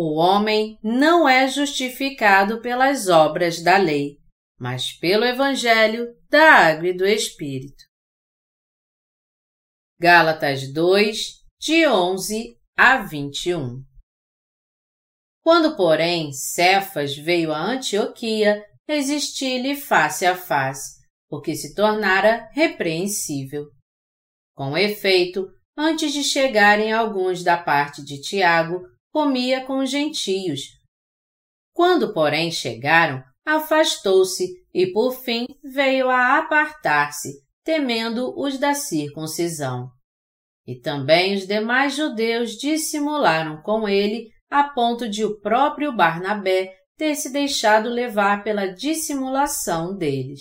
O homem não é justificado pelas obras da lei, mas pelo Evangelho da Água e do Espírito. Gálatas 2, de 11 a 21 Quando, porém, Cefas veio a Antioquia, resisti-lhe face a face, porque se tornara repreensível. Com efeito, antes de chegarem alguns da parte de Tiago, comia com os gentios. Quando, porém, chegaram, afastou-se e, por fim, veio a apartar-se, temendo os da circuncisão. E também os demais judeus dissimularam com ele, a ponto de o próprio Barnabé ter se deixado levar pela dissimulação deles.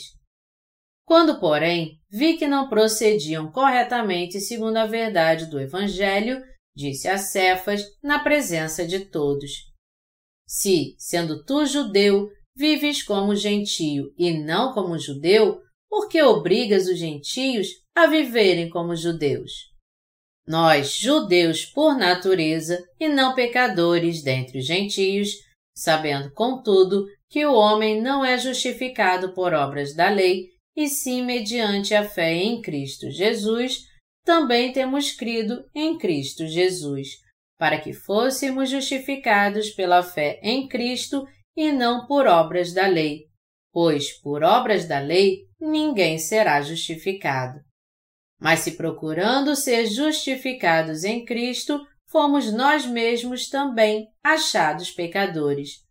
Quando, porém, vi que não procediam corretamente segundo a verdade do Evangelho, disse a Cefas na presença de todos. Se, sendo tu judeu, vives como gentio e não como judeu, por que obrigas os gentios a viverem como judeus? Nós, judeus por natureza e não pecadores dentre os gentios, sabendo, contudo, que o homem não é justificado por obras da lei, e sim mediante a fé em Cristo Jesus, também temos crido em Cristo Jesus, para que fôssemos justificados pela fé em Cristo e não por obras da lei, pois por obras da lei ninguém será justificado. Mas se procurando ser justificados em Cristo, fomos nós mesmos também achados pecadores.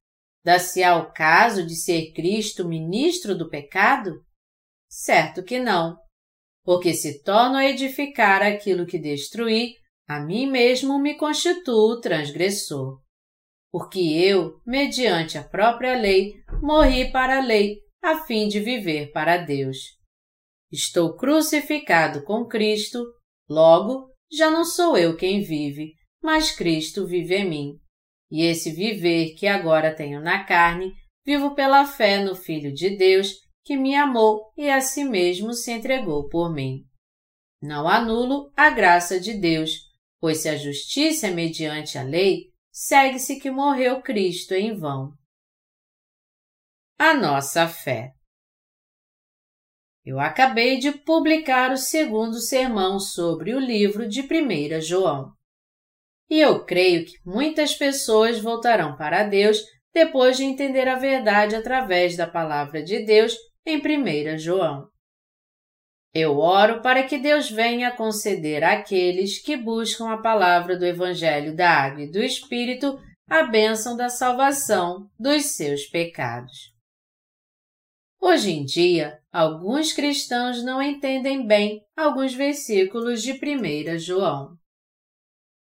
Dá-se-á o caso de ser Cristo ministro do pecado? Certo que não. Porque se torno a edificar aquilo que destruí, a mim mesmo me constituo transgressor. Porque eu, mediante a própria lei, morri para a lei, a fim de viver para Deus. Estou crucificado com Cristo, logo, já não sou eu quem vive, mas Cristo vive em mim. E esse viver que agora tenho na carne, vivo pela fé no Filho de Deus, que me amou e a si mesmo se entregou por mim. Não anulo a graça de Deus, pois se a justiça é mediante a lei, segue-se que morreu Cristo em vão. A nossa fé. Eu acabei de publicar o segundo sermão sobre o livro de 1 João. E eu creio que muitas pessoas voltarão para Deus depois de entender a verdade através da palavra de Deus em 1 João. Eu oro para que Deus venha conceder àqueles que buscam a palavra do Evangelho da Água e do Espírito a bênção da salvação dos seus pecados. Hoje em dia, alguns cristãos não entendem bem alguns versículos de 1 João.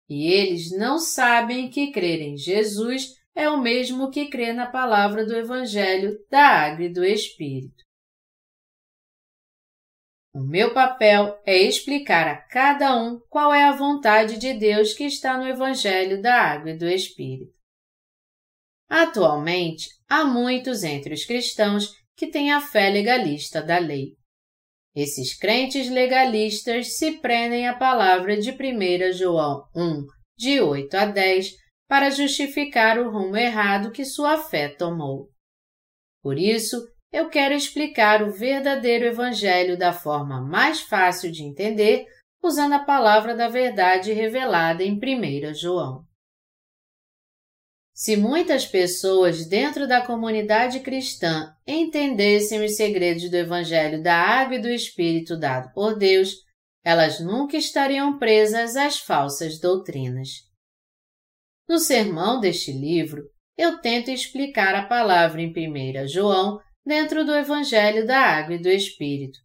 E eles não sabem que crer em Jesus é o mesmo que crer na palavra do Evangelho da Água e do Espírito. O meu papel é explicar a cada um qual é a vontade de Deus que está no Evangelho da Água e do Espírito. Atualmente, há muitos entre os cristãos que têm a fé legalista da lei. Esses crentes legalistas se prendem à palavra de 1 João 1, de 8 a 10, para justificar o rumo errado que sua fé tomou. Por isso, eu quero explicar o verdadeiro Evangelho da forma mais fácil de entender, usando a palavra da verdade revelada em 1 João. Se muitas pessoas dentro da comunidade cristã entendessem os segredos do Evangelho da Água e do Espírito dado por Deus, elas nunca estariam presas às falsas doutrinas. No sermão deste livro, eu tento explicar a palavra em 1 João dentro do Evangelho da Água e do Espírito.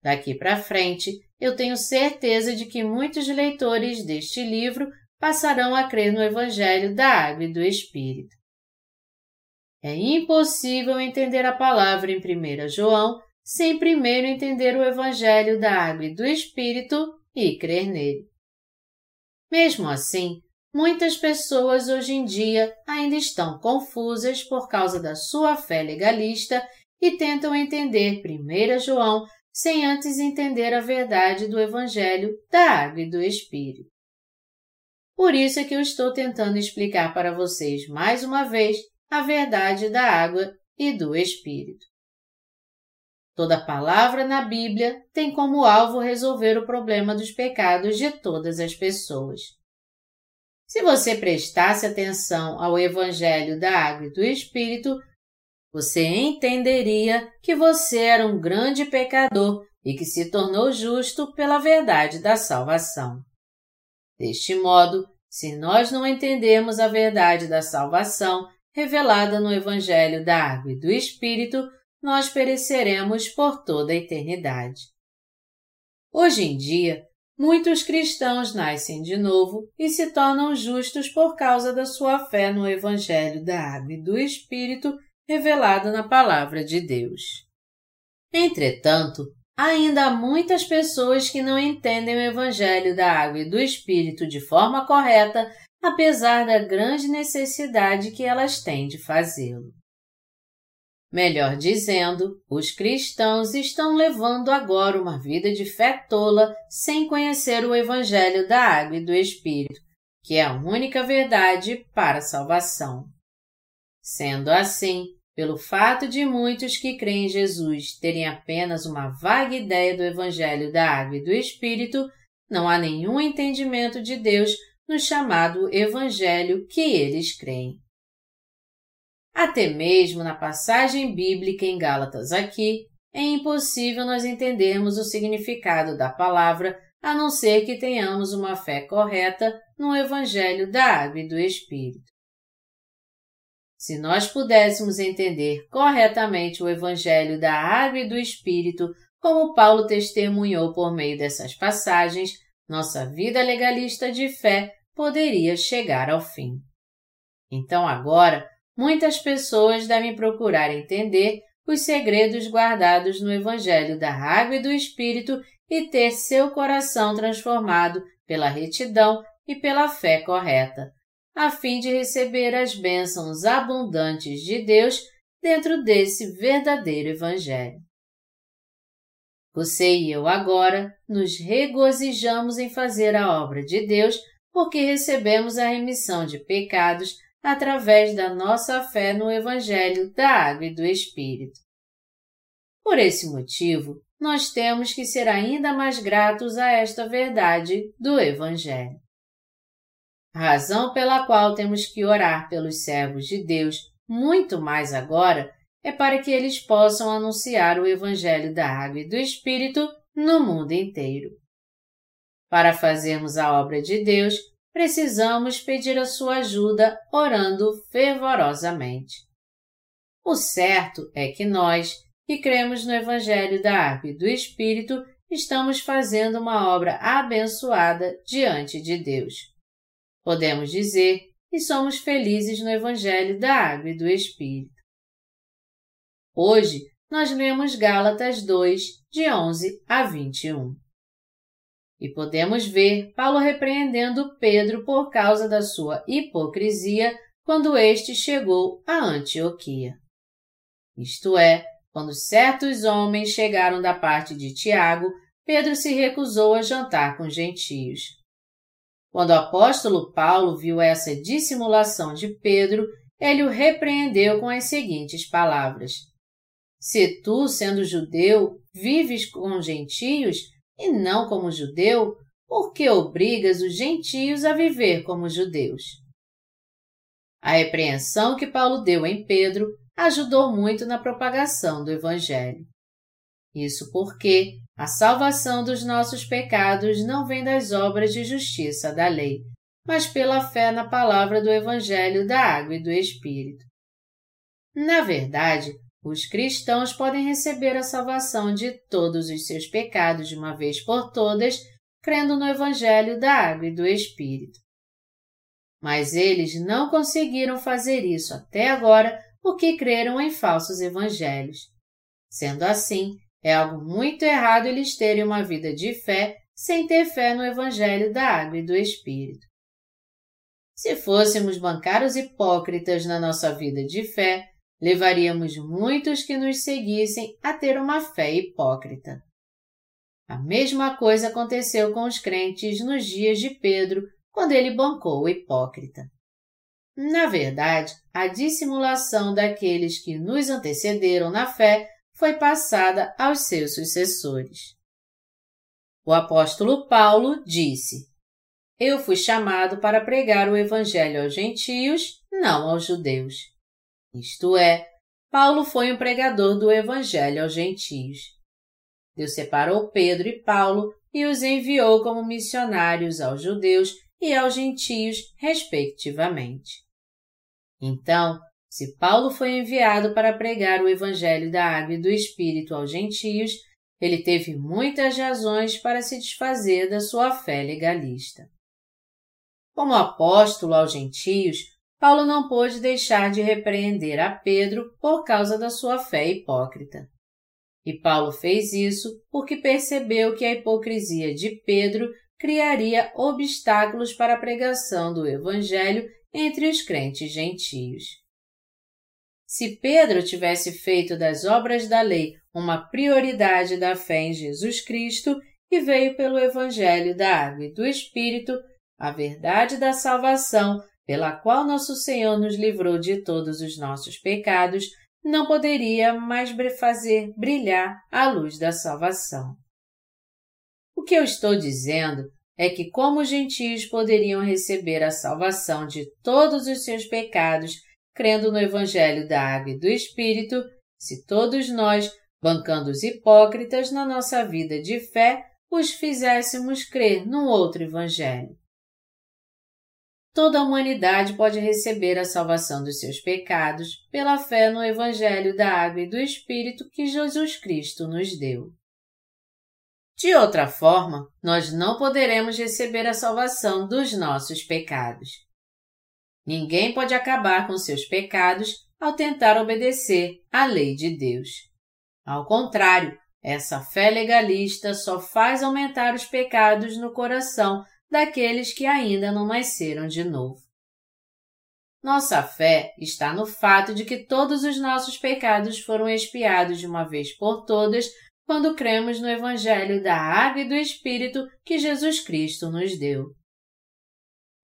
Daqui para frente, eu tenho certeza de que muitos leitores deste livro passarão a crer no Evangelho da Água e do Espírito. É impossível entender a palavra em 1 João sem primeiro entender o Evangelho da Água e do Espírito e crer nele. Mesmo assim, Muitas pessoas hoje em dia ainda estão confusas por causa da sua fé legalista e tentam entender 1 João sem antes entender a verdade do Evangelho da Água e do Espírito. Por isso é que eu estou tentando explicar para vocês mais uma vez a verdade da água e do Espírito. Toda palavra na Bíblia tem como alvo resolver o problema dos pecados de todas as pessoas. Se você prestasse atenção ao Evangelho da Água e do Espírito, você entenderia que você era um grande pecador e que se tornou justo pela verdade da salvação. Deste modo, se nós não entendemos a verdade da salvação revelada no Evangelho da Água e do Espírito, nós pereceremos por toda a eternidade. Hoje em dia, muitos cristãos nascem de novo e se tornam justos por causa da sua fé no Evangelho da Água e do Espírito revelado na Palavra de Deus. Entretanto, ainda há muitas pessoas que não entendem o Evangelho da Água e do Espírito de forma correta, apesar da grande necessidade que elas têm de fazê-lo. Melhor dizendo, os cristãos estão levando agora uma vida de fé tola sem conhecer o Evangelho da Água e do Espírito, que é a única verdade para a salvação. Sendo assim, pelo fato de muitos que creem em Jesus terem apenas uma vaga ideia do Evangelho da Água e do Espírito, não há nenhum entendimento de Deus no chamado Evangelho que eles creem. Até mesmo na passagem bíblica em Gálatas aqui, é impossível nós entendermos o significado da palavra a não ser que tenhamos uma fé correta no Evangelho da Água e do Espírito. Se nós pudéssemos entender corretamente o Evangelho da Água e do Espírito, como Paulo testemunhou por meio dessas passagens, nossa vida legalista de fé poderia chegar ao fim. Então agora, muitas pessoas devem procurar entender os segredos guardados no Evangelho da Água e do Espírito e ter seu coração transformado pela retidão e pela fé correta, a fim de receber as bênçãos abundantes de Deus dentro desse verdadeiro Evangelho. Você e eu agora nos regozijamos em fazer a obra de Deus porque recebemos a remissão de pecados através da nossa fé no Evangelho da Água e do Espírito. Por esse motivo, nós temos que ser ainda mais gratos a esta verdade do Evangelho. A razão pela qual temos que orar pelos servos de Deus muito mais agora é para que eles possam anunciar o Evangelho da Água e do Espírito no mundo inteiro. Para fazermos a obra de Deus, precisamos pedir a sua ajuda orando fervorosamente. O certo é que nós, que cremos no Evangelho da Água e do Espírito, estamos fazendo uma obra abençoada diante de Deus. Podemos dizer que somos felizes no Evangelho da Água e do Espírito. Hoje, nós lemos Gálatas 2, de 11 a 21. E podemos ver Paulo repreendendo Pedro por causa da sua hipocrisia quando este chegou a Antioquia. Isto é, quando certos homens chegaram da parte de Tiago, Pedro se recusou a jantar com gentios. Quando o apóstolo Paulo viu essa dissimulação de Pedro, ele o repreendeu com as seguintes palavras: Se tu, sendo judeu, vives com gentios e não como judeu, por que obrigas os gentios a viver como judeus? A repreensão que Paulo deu em Pedro ajudou muito na propagação do Evangelho. Isso porque a salvação dos nossos pecados não vem das obras de justiça da lei, mas pela fé na palavra do Evangelho da Água e do Espírito. Na verdade, os cristãos podem receber a salvação de todos os seus pecados de uma vez por todas, crendo no Evangelho da Água e do Espírito. Mas eles não conseguiram fazer isso até agora porque creram em falsos evangelhos. Sendo assim, é algo muito errado eles terem uma vida de fé sem ter fé no Evangelho da Água e do Espírito. Se fôssemos bancários hipócritas na nossa vida de fé, levaríamos muitos que nos seguissem a ter uma fé hipócrita. A mesma coisa aconteceu com os crentes nos dias de Pedro, quando ele bancou o hipócrita. Na verdade, a dissimulação daqueles que nos antecederam na fé foi passada aos seus sucessores. O apóstolo Paulo disse: Eu fui chamado para pregar o evangelho aos gentios, não aos judeus. Isto é, Paulo foi um pregador do evangelho aos gentios. Deus separou Pedro e Paulo e os enviou como missionários aos judeus e aos gentios, respectivamente. Então, se Paulo foi enviado para pregar o Evangelho da Água e do Espírito aos gentios, ele teve muitas razões para se desfazer da sua fé legalista. Como apóstolo aos gentios, Paulo não pôde deixar de repreender a Pedro por causa da sua fé hipócrita. E Paulo fez isso porque percebeu que a hipocrisia de Pedro criaria obstáculos para a pregação do Evangelho entre os crentes gentios. Se Pedro tivesse feito das obras da lei uma prioridade da fé em Jesus Cristo e veio pelo Evangelho da Água e do Espírito, a verdade da salvação, pela qual nosso Senhor nos livrou de todos os nossos pecados, não poderia mais fazer brilhar a luz da salvação. O que eu estou dizendo é que, como os gentios poderiam receber a salvação de todos os seus pecados crendo no Evangelho da Água e do Espírito, se todos nós, bancando os hipócritas na nossa vida de fé, os fizéssemos crer num outro Evangelho. Toda a humanidade pode receber a salvação dos seus pecados pela fé no Evangelho da Água e do Espírito que Jesus Cristo nos deu. De outra forma, nós não poderemos receber a salvação dos nossos pecados. Ninguém pode acabar com seus pecados ao tentar obedecer à lei de Deus. Ao contrário, essa fé legalista só faz aumentar os pecados no coração daqueles que ainda não nasceram de novo. Nossa fé está no fato de que todos os nossos pecados foram expiados de uma vez por todas quando cremos no Evangelho da Água e do Espírito que Jesus Cristo nos deu.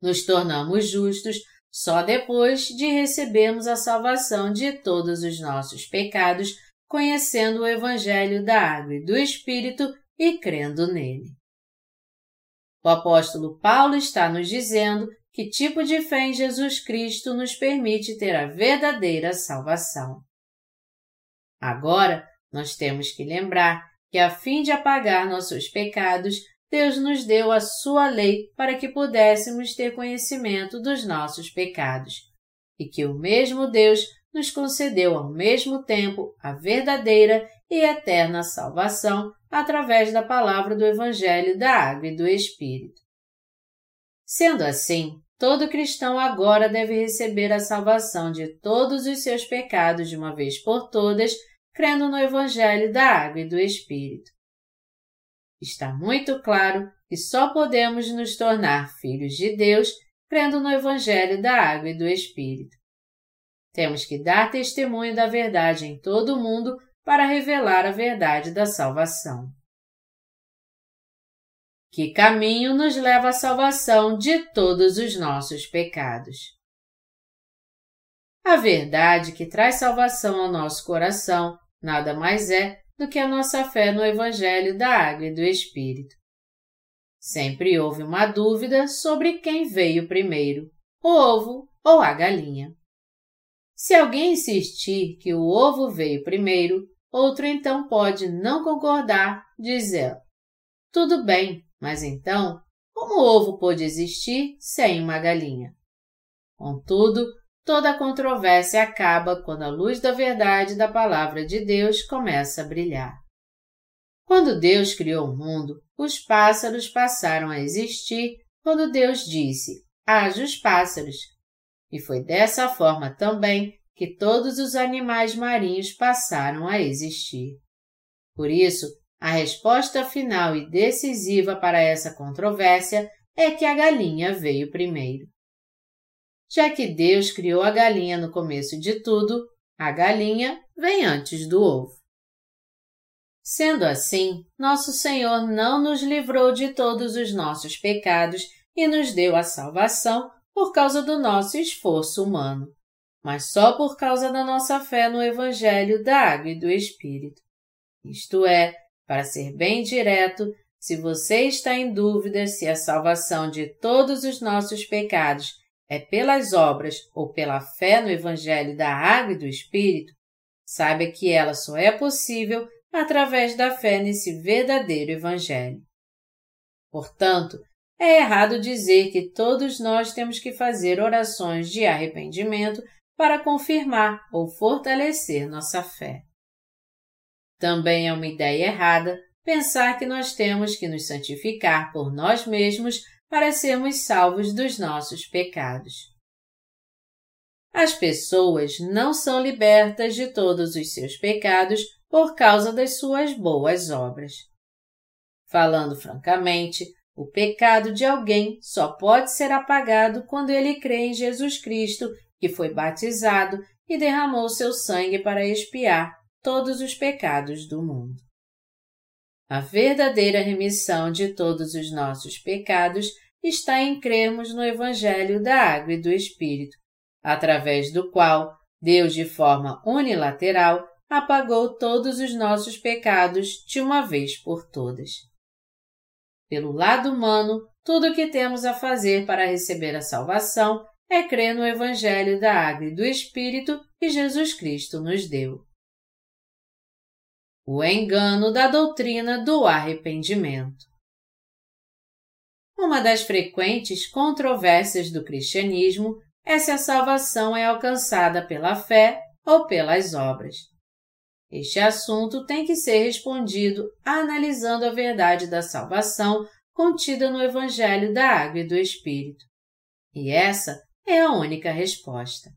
Nos tornamos justos só depois de recebermos a salvação de todos os nossos pecados, conhecendo o Evangelho da Água e do Espírito e crendo nele. O apóstolo Paulo está nos dizendo que tipo de fé em Jesus Cristo nos permite ter a verdadeira salvação. Agora, nós temos que lembrar que, a fim de apagar nossos pecados, Deus nos deu a sua lei para que pudéssemos ter conhecimento dos nossos pecados, e que o mesmo Deus nos concedeu ao mesmo tempo a verdadeira e eterna salvação através da palavra do Evangelho da Água e do Espírito. Sendo assim, todo cristão agora deve receber a salvação de todos os seus pecados de uma vez por todas crendo no Evangelho da Água e do Espírito. Está muito claro que só podemos nos tornar filhos de Deus crendo no Evangelho da Água e do Espírito. Temos que dar testemunho da verdade em todo o mundo para revelar a verdade da salvação. Que caminho nos leva à salvação de todos os nossos pecados? A verdade que traz salvação ao nosso coração nada mais é do que a nossa fé no Evangelho da Água e do Espírito. Sempre houve uma dúvida sobre quem veio primeiro, o ovo ou a galinha. Se alguém insistir que o ovo veio primeiro, outro então pode não concordar, dizendo: Tudo bem, mas então, como o ovo pôde existir sem uma galinha? Contudo, Toda a controvérsia acaba quando a luz da verdade da palavra de Deus começa a brilhar. Quando Deus criou o mundo, os pássaros passaram a existir quando Deus disse: haja os pássaros. E foi dessa forma também que todos os animais marinhos passaram a existir. Por isso, a resposta final e decisiva para essa controvérsia é que a galinha veio primeiro. Já que Deus criou a galinha no começo de tudo, a galinha vem antes do ovo. Sendo assim, nosso Senhor não nos livrou de todos os nossos pecados e nos deu a salvação por causa do nosso esforço humano, mas só por causa da nossa fé no Evangelho da Água e do Espírito. Isto é, para ser bem direto, se você está em dúvida se a salvação de todos os nossos pecados é pelas obras ou pela fé no Evangelho da Água e do Espírito, saiba que ela só é possível através da fé nesse verdadeiro Evangelho. Portanto, é errado dizer que todos nós temos que fazer orações de arrependimento para confirmar ou fortalecer nossa fé. Também é uma ideia errada pensar que nós temos que nos santificar por nós mesmos para sermos salvos dos nossos pecados. As pessoas não são libertas de todos os seus pecados por causa das suas boas obras. Falando francamente, o pecado de alguém só pode ser apagado quando ele crê em Jesus Cristo, que foi batizado e derramou seu sangue para expiar todos os pecados do mundo. A verdadeira remissão de todos os nossos pecados está em crermos no Evangelho da Água e do Espírito, através do qual Deus, de forma unilateral, apagou todos os nossos pecados de uma vez por todas. Pelo lado humano, tudo o que temos a fazer para receber a salvação é crer no Evangelho da Água e do Espírito que Jesus Cristo nos deu. O engano da doutrina do arrependimento. Uma das frequentes controvérsias do cristianismo é se a salvação é alcançada pela fé ou pelas obras. Este assunto tem que ser respondido analisando a verdade da salvação contida no Evangelho da Água e do Espírito. E essa é a única resposta.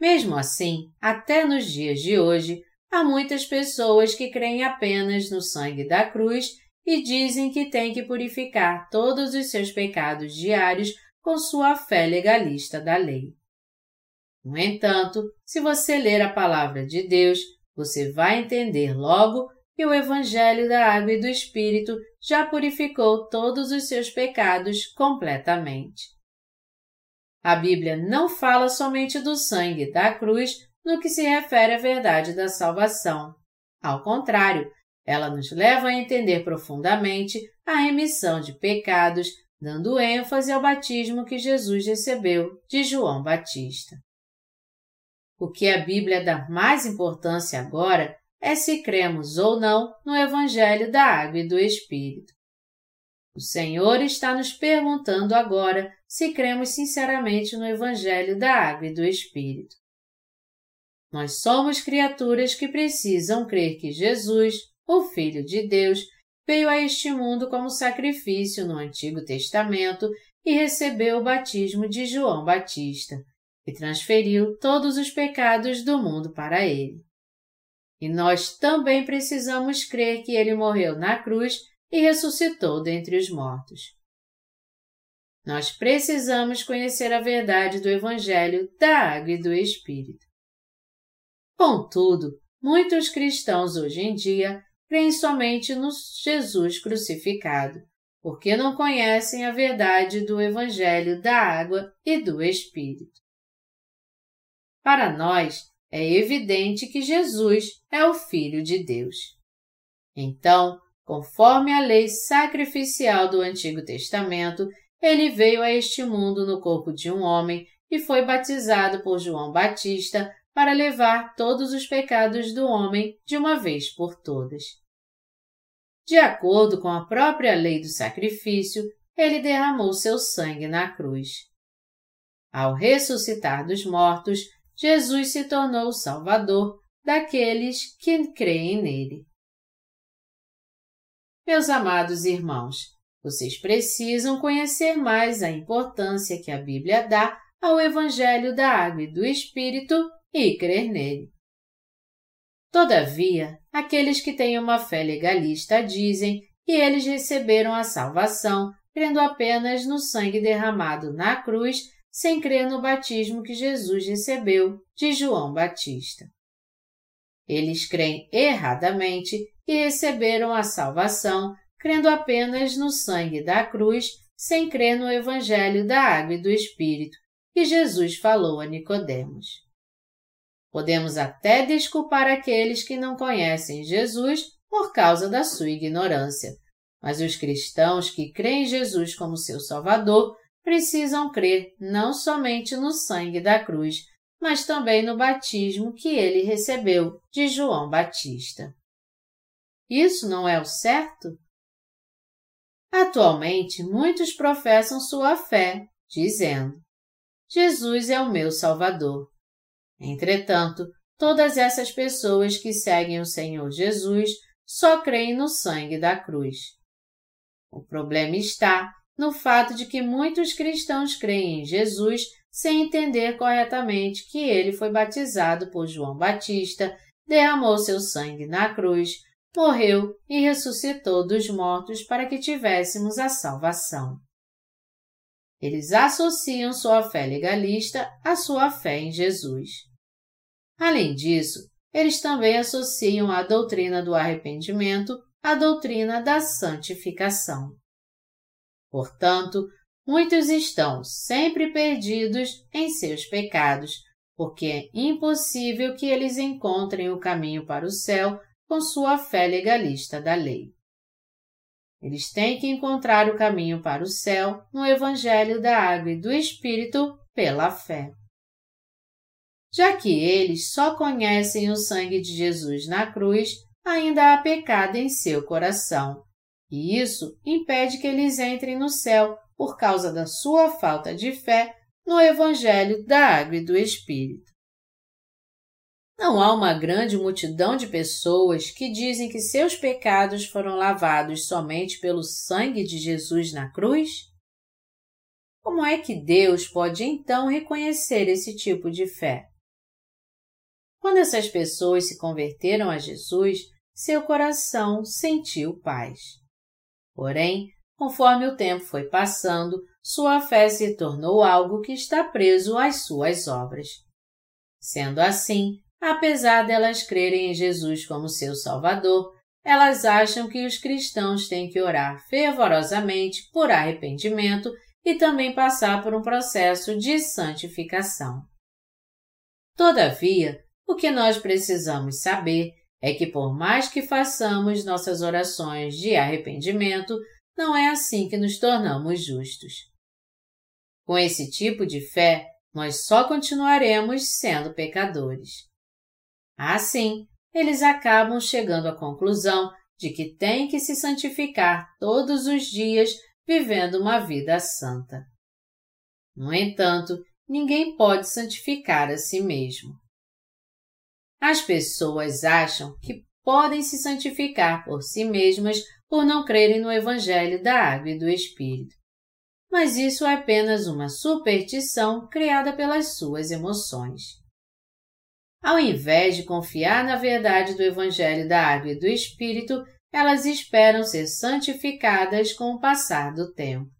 Mesmo assim, até nos dias de hoje, há muitas pessoas que creem apenas no sangue da cruz e dizem que têm que purificar todos os seus pecados diários com sua fé legalista da lei. No entanto, se você ler a palavra de Deus, você vai entender logo que o Evangelho da Água e do Espírito já purificou todos os seus pecados completamente. A Bíblia não fala somente do sangue da cruz no que se refere à verdade da salvação. Ao contrário, ela nos leva a entender profundamente a remissão de pecados, dando ênfase ao batismo que Jesus recebeu de João Batista. O que a Bíblia dá mais importância agora é se cremos ou não no Evangelho da Água e do Espírito. O Senhor está nos perguntando agora se cremos sinceramente no Evangelho da Água e do Espírito. Nós somos criaturas que precisam crer que Jesus, o Filho de Deus, veio a este mundo como sacrifício no Antigo Testamento e recebeu o batismo de João Batista, que transferiu todos os pecados do mundo para ele. E nós também precisamos crer que ele morreu na cruz e ressuscitou dentre os mortos. Nós precisamos conhecer a verdade do Evangelho da Água e do Espírito. Contudo, muitos cristãos hoje em dia creem somente no Jesus crucificado, porque não conhecem a verdade do Evangelho da água e do Espírito. Para nós, é evidente que Jesus é o Filho de Deus. Então, conforme a lei sacrificial do Antigo Testamento, ele veio a este mundo no corpo de um homem e foi batizado por João Batista para levar todos os pecados do homem de uma vez por todas. De acordo com a própria lei do sacrifício, ele derramou seu sangue na cruz. Ao ressuscitar dos mortos, Jesus se tornou o Salvador daqueles que creem nele. Meus amados irmãos, vocês precisam conhecer mais a importância que a Bíblia dá ao Evangelho da Água e do Espírito e crer nele. Todavia, aqueles que têm uma fé legalista dizem que eles receberam a salvação crendo apenas no sangue derramado na cruz, sem crer no batismo que Jesus recebeu de João Batista. Eles creem erradamente que receberam a salvação crendo apenas no sangue da cruz, sem crer no Evangelho da Água e do Espírito que Jesus falou a Nicodemos. Podemos até desculpar aqueles que não conhecem Jesus por causa da sua ignorância, mas os cristãos que creem em Jesus como seu Salvador precisam crer não somente no sangue da cruz, mas também no batismo que ele recebeu de João Batista. Isso não é o certo? Atualmente, muitos professam sua fé, dizendo: Jesus é o meu Salvador. Entretanto, todas essas pessoas que seguem o Senhor Jesus só creem no sangue da cruz. O problema está no fato de que muitos cristãos creem em Jesus sem entender corretamente que ele foi batizado por João Batista, derramou seu sangue na cruz, morreu e ressuscitou dos mortos para que tivéssemos a salvação. Eles associam sua fé legalista à sua fé em Jesus. Além disso, eles também associam a doutrina do arrependimento à doutrina da santificação. Portanto, muitos estão sempre perdidos em seus pecados, porque é impossível que eles encontrem o caminho para o céu com sua fé legalista da lei. Eles têm que encontrar o caminho para o céu no Evangelho da Água e do Espírito pela fé. Já que eles só conhecem o sangue de Jesus na cruz, ainda há pecado em seu coração, e isso impede que eles entrem no céu por causa da sua falta de fé no Evangelho da Água e do Espírito. Não há uma grande multidão de pessoas que dizem que seus pecados foram lavados somente pelo sangue de Jesus na cruz? Como é que Deus pode então reconhecer esse tipo de fé? Quando essas pessoas se converteram a Jesus, seu coração sentiu paz. Porém, conforme o tempo foi passando, sua fé se tornou algo que está preso às suas obras. Sendo assim, Apesar delas crerem em Jesus como seu Salvador, elas acham que os cristãos têm que orar fervorosamente por arrependimento e também passar por um processo de santificação. Todavia, o que nós precisamos saber é que, por mais que façamos nossas orações de arrependimento, não é assim que nos tornamos justos. Com esse tipo de fé, nós só continuaremos sendo pecadores. Assim, eles acabam chegando à conclusão de que têm que se santificar todos os dias vivendo uma vida santa. No entanto, ninguém pode santificar a si mesmo. As pessoas acham que podem se santificar por si mesmas por não crerem no Evangelho da Água e do Espírito. Mas isso é apenas uma superstição criada pelas suas emoções. Ao invés de confiar na verdade do Evangelho da Água e do Espírito, elas esperam ser santificadas com o passar do tempo.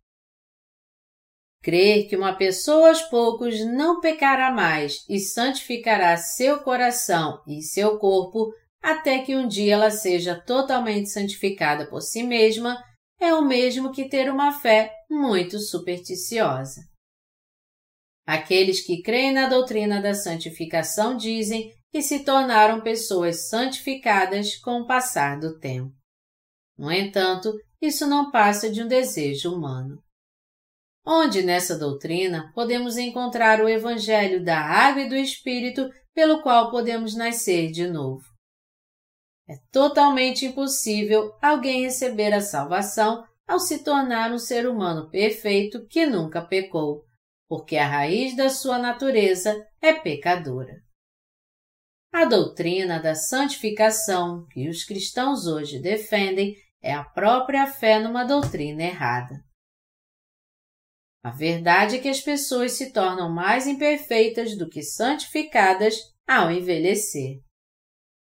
Crer que uma pessoa aos poucos não pecará mais e santificará seu coração e seu corpo até que um dia ela seja totalmente santificada por si mesma é o mesmo que ter uma fé muito supersticiosa. Aqueles que creem na doutrina da santificação dizem que se tornaram pessoas santificadas com o passar do tempo. No entanto, isso não passa de um desejo humano. Onde nessa doutrina podemos encontrar o Evangelho da água e do Espírito pelo qual podemos nascer de novo? É totalmente impossível alguém receber a salvação ao se tornar um ser humano perfeito que nunca pecou, porque a raiz da sua natureza é pecadora. A doutrina da santificação que os cristãos hoje defendem é a própria fé numa doutrina errada. A verdade é que as pessoas se tornam mais imperfeitas do que santificadas ao envelhecer.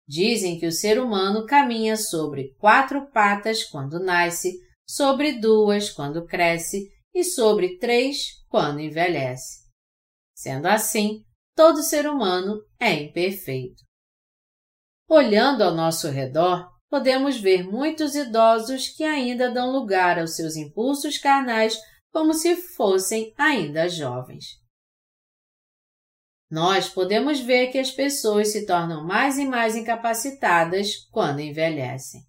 Dizem que o ser humano caminha sobre quatro patas quando nasce, sobre duas quando cresce e sobre três quando envelhece. Sendo assim, todo ser humano é imperfeito. Olhando ao nosso redor, podemos ver muitos idosos que ainda dão lugar aos seus impulsos carnais como se fossem ainda jovens. Nós podemos ver que as pessoas se tornam mais e mais incapacitadas quando envelhecem.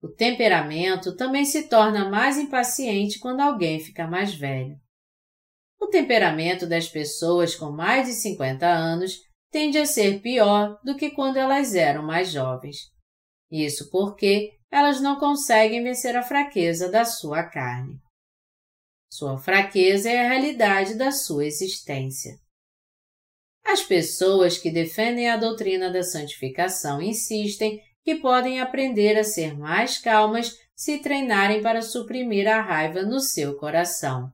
O temperamento também se torna mais impaciente quando alguém fica mais velho. O temperamento das pessoas com mais de 50 anos tende a ser pior do que quando elas eram mais jovens. Isso porque elas não conseguem vencer a fraqueza da sua carne. Sua fraqueza é a realidade da sua existência. As pessoas que defendem a doutrina da santificação insistem que podem aprender a ser mais calmas se treinarem para suprimir a raiva no seu coração.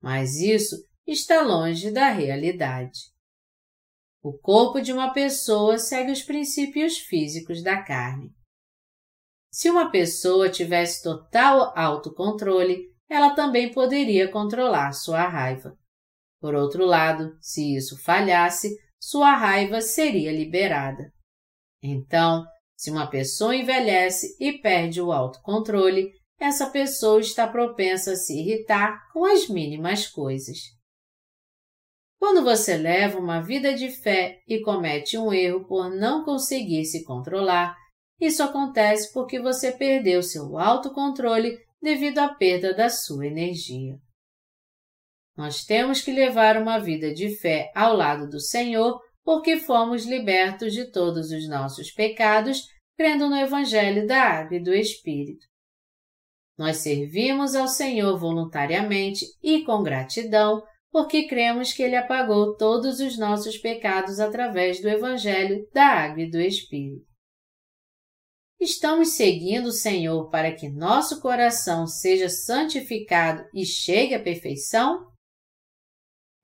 Mas isso está longe da realidade. O corpo de uma pessoa segue os princípios físicos da carne. Se uma pessoa tivesse total autocontrole, ela também poderia controlar sua raiva. Por outro lado, se isso falhasse, sua raiva seria liberada. Então, se uma pessoa envelhece e perde o autocontrole, essa pessoa está propensa a se irritar com as mínimas coisas. Quando você leva uma vida de fé e comete um erro por não conseguir se controlar, isso acontece porque você perdeu seu autocontrole devido à perda da sua energia. Nós temos que levar uma vida de fé ao lado do Senhor porque fomos libertos de todos os nossos pecados crendo no Evangelho da Água e do Espírito. Nós servimos ao Senhor voluntariamente e com gratidão porque cremos que Ele apagou todos os nossos pecados através do Evangelho da Água e do Espírito. Estamos seguindo o Senhor para que nosso coração seja santificado e chegue à perfeição?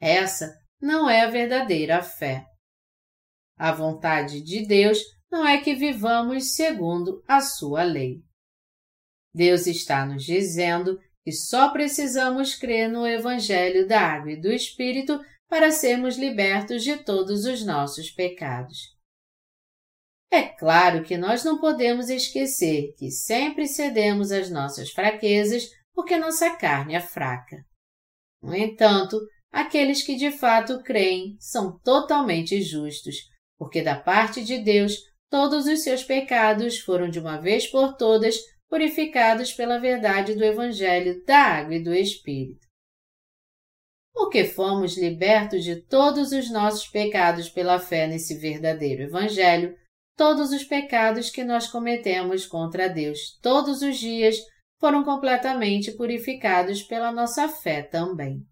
Essa não é a verdadeira fé. A vontade de Deus não é que vivamos segundo a sua lei. Deus está nos dizendo que só precisamos crer no Evangelho da Água e do Espírito para sermos libertos de todos os nossos pecados. É claro que nós não podemos esquecer que sempre cedemos às nossas fraquezas porque nossa carne é fraca. No entanto, aqueles que de fato creem são totalmente justos, porque da parte de Deus todos os seus pecados foram de uma vez por todas purificados pela verdade do Evangelho da Água e do Espírito. Porque fomos libertos de todos os nossos pecados pela fé nesse verdadeiro Evangelho, todos os pecados que nós cometemos contra Deus todos os dias foram completamente purificados pela nossa fé também.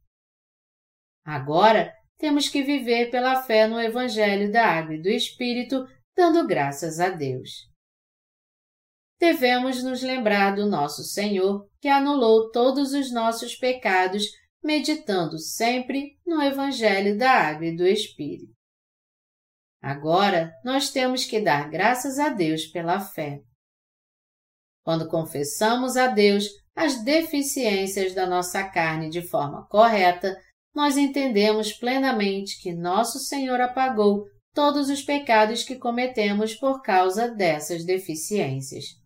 Agora, temos que viver pela fé no Evangelho da Água e do Espírito, dando graças a Deus. Devemos nos lembrar do nosso Senhor, que anulou todos os nossos pecados, meditando sempre no Evangelho da Água e do Espírito. Agora, nós temos que dar graças a Deus pela fé. Quando confessamos a Deus as deficiências da nossa carne de forma correta, nós entendemos plenamente que nosso Senhor apagou todos os pecados que cometemos por causa dessas deficiências.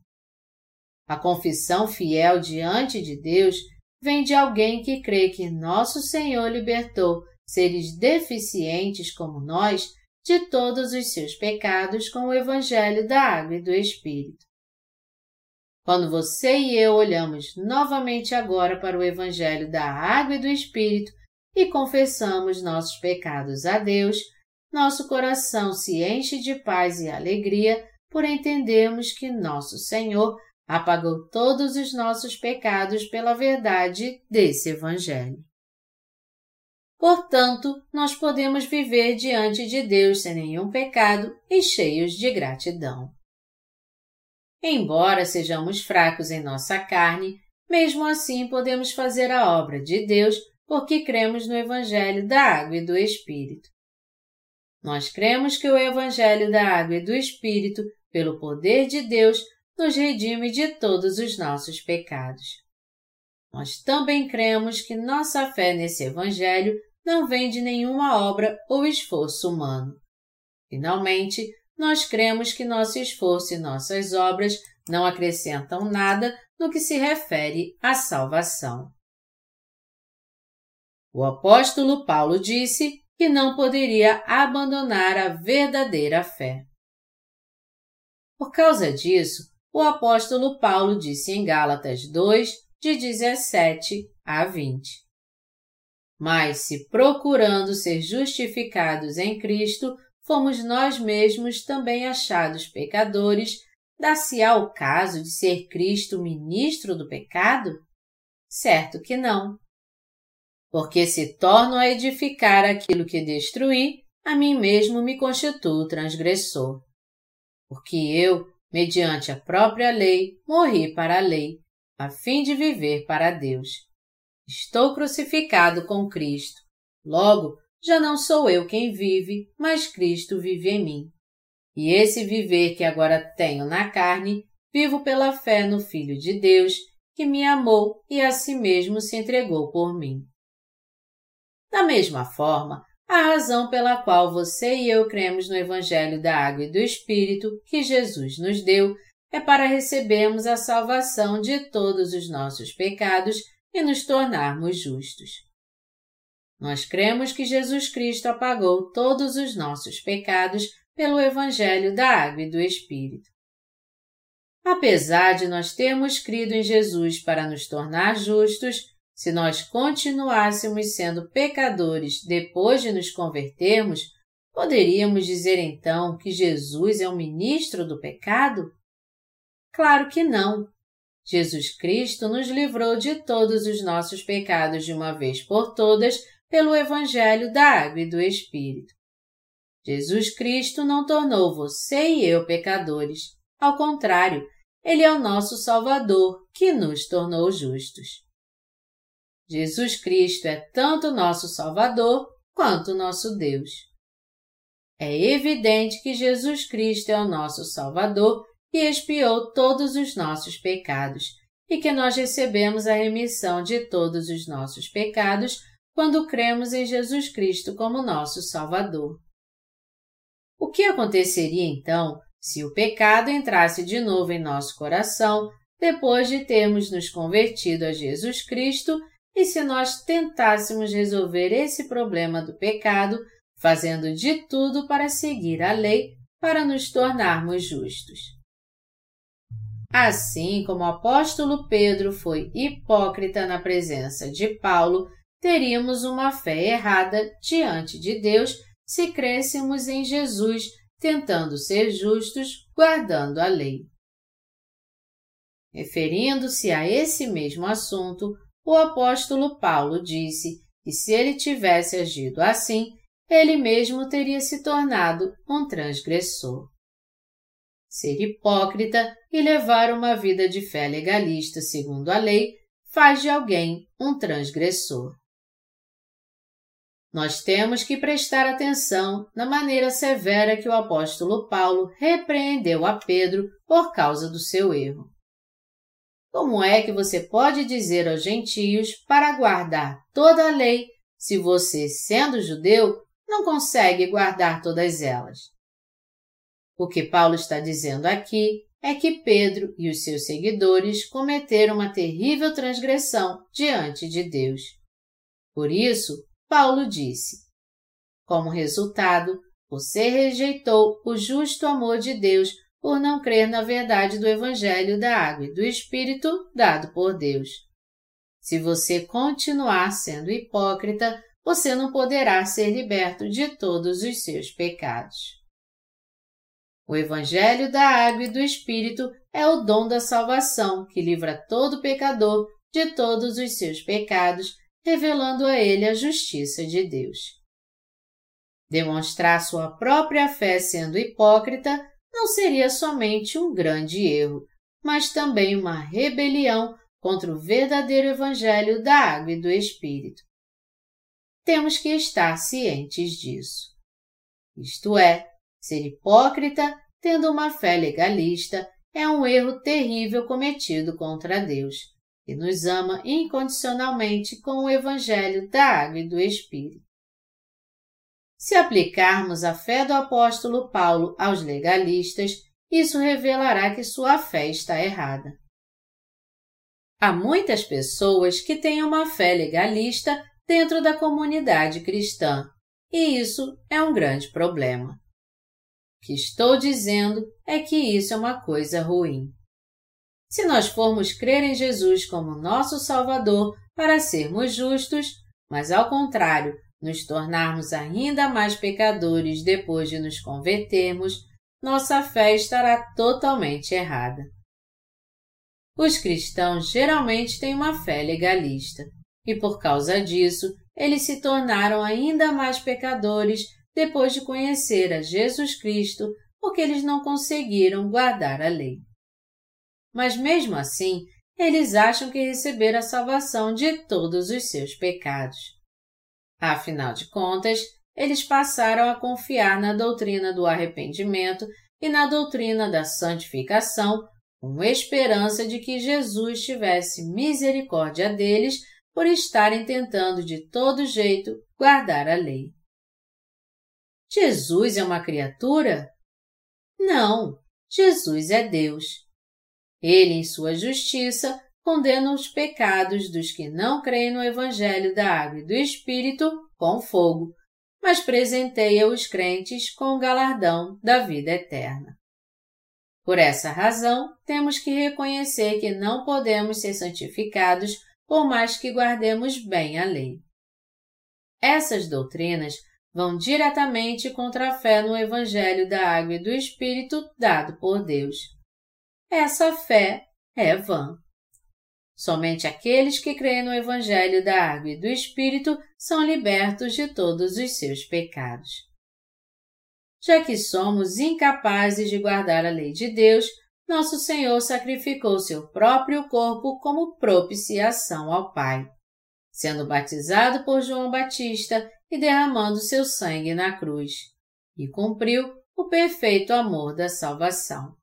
A confissão fiel diante de Deus vem de alguém que crê que nosso Senhor libertou seres deficientes como nós de todos os seus pecados com o Evangelho da Água e do Espírito. Quando você e eu olhamos novamente agora para o Evangelho da Água e do Espírito e confessamos nossos pecados a Deus, nosso coração se enche de paz e alegria por entendermos que nosso Senhor apagou todos os nossos pecados pela verdade desse Evangelho. Portanto, nós podemos viver diante de Deus sem nenhum pecado e cheios de gratidão. Embora sejamos fracos em nossa carne, mesmo assim podemos fazer a obra de Deus porque cremos no Evangelho da Água e do Espírito. Nós cremos que o Evangelho da Água e do Espírito, pelo poder de Deus, nos redime de todos os nossos pecados. Nós também cremos que nossa fé nesse Evangelho não vem de nenhuma obra ou esforço humano. Finalmente, nós cremos que nosso esforço e nossas obras não acrescentam nada no que se refere à salvação. O apóstolo Paulo disse que não poderia abandonar a verdadeira fé. Por causa disso, o apóstolo Paulo disse em Gálatas 2, de 17 a 20. Mas se procurando ser justificados em Cristo, fomos nós mesmos também achados pecadores, dá-se-á o caso de ser Cristo ministro do pecado? Certo que não. Porque se torno a edificar aquilo que destruí, a mim mesmo me constituo transgressor. Porque eu, mediante a própria lei, morri para a lei, a fim de viver para Deus. Estou crucificado com Cristo. Logo, já não sou eu quem vive, mas Cristo vive em mim. E esse viver que agora tenho na carne, vivo pela fé no Filho de Deus, que me amou e a si mesmo se entregou por mim. Da mesma forma, a razão pela qual você e eu cremos no Evangelho da Água e do Espírito que Jesus nos deu é para recebermos a salvação de todos os nossos pecados e nos tornarmos justos. Nós cremos que Jesus Cristo apagou todos os nossos pecados pelo Evangelho da Água e do Espírito. Apesar de nós termos crido em Jesus para nos tornar justos, se nós continuássemos sendo pecadores depois de nos convertermos, poderíamos dizer então que Jesus é um ministro do pecado? Claro que não. Jesus Cristo nos livrou de todos os nossos pecados de uma vez por todas pelo Evangelho da Água e do Espírito. Jesus Cristo não tornou você e eu pecadores. Ao contrário, Ele é o nosso Salvador, que nos tornou justos. Jesus Cristo é tanto nosso Salvador quanto nosso Deus. É evidente que Jesus Cristo é o nosso Salvador e expiou todos os nossos pecados, e que nós recebemos a remissão de todos os nossos pecados quando cremos em Jesus Cristo como nosso Salvador. O que aconteceria então se o pecado entrasse de novo em nosso coração depois de termos nos convertido a Jesus Cristo e se nós tentássemos resolver esse problema do pecado fazendo de tudo para seguir a lei para nos tornarmos justos? Assim como o apóstolo Pedro foi hipócrita na presença de Paulo, teríamos uma fé errada diante de Deus se crêssemos em Jesus, tentando ser justos, guardando a lei. Referindo-se a esse mesmo assunto, o apóstolo Paulo disse que se ele tivesse agido assim, ele mesmo teria se tornado um transgressor. Ser hipócrita e levar uma vida de fé legalista segundo a lei faz de alguém um transgressor. Nós temos que prestar atenção na maneira severa que o apóstolo Paulo repreendeu a Pedro por causa do seu erro. Como é que você pode dizer aos gentios para guardar toda a lei se você, sendo judeu, não consegue guardar todas elas? O que Paulo está dizendo aqui é que Pedro e os seus seguidores cometeram uma terrível transgressão diante de Deus. Por isso, Paulo disse: Como resultado, você rejeitou o justo amor de Deus por não crer na verdade do Evangelho da Água e do Espírito dado por Deus. Se você continuar sendo hipócrita, você não poderá ser liberto de todos os seus pecados. O Evangelho da Água e do Espírito é o dom da salvação que livra todo pecador de todos os seus pecados, revelando a ele a justiça de Deus. Demonstrar sua própria fé sendo hipócrita não seria somente um grande erro, mas também uma rebelião contra o verdadeiro Evangelho da Água e do Espírito. Temos que estar cientes disso. Isto é, Ser hipócrita, tendo uma fé legalista, é um erro terrível cometido contra Deus, que nos ama incondicionalmente com o Evangelho da Água e do Espírito. Se aplicarmos a fé do apóstolo Paulo aos legalistas, isso revelará que sua fé está errada. Há muitas pessoas que têm uma fé legalista dentro da comunidade cristã, e isso é um grande problema. O que estou dizendo é que isso é uma coisa ruim. Se nós formos crer em Jesus como nosso Salvador para sermos justos, mas ao contrário, nos tornarmos ainda mais pecadores depois de nos convertermos, nossa fé estará totalmente errada. Os cristãos geralmente têm uma fé legalista, e por causa disso, eles se tornaram ainda mais pecadores depois de conhecer a Jesus Cristo, porque eles não conseguiram guardar a lei. Mas mesmo assim, eles acham que receberam a salvação de todos os seus pecados. Afinal de contas, eles passaram a confiar na doutrina do arrependimento e na doutrina da santificação, com esperança de que Jesus tivesse misericórdia deles por estarem tentando de todo jeito guardar a lei. Jesus é uma criatura? Não, Jesus é Deus. Ele, em sua justiça, condena os pecados dos que não creem no Evangelho da Água e do Espírito com fogo, mas presenteia os crentes com o galardão da vida eterna. Por essa razão, temos que reconhecer que não podemos ser santificados por mais que guardemos bem a lei. Essas doutrinas vão diretamente contra a fé no Evangelho da Água e do Espírito dado por Deus. Essa fé é vã. Somente aqueles que creem no Evangelho da Água e do Espírito são libertos de todos os seus pecados. Já que somos incapazes de guardar a lei de Deus, nosso Senhor sacrificou seu próprio corpo como propiciação ao Pai, sendo batizado por João Batista e derramando seu sangue na cruz, e cumpriu o perfeito amor da salvação.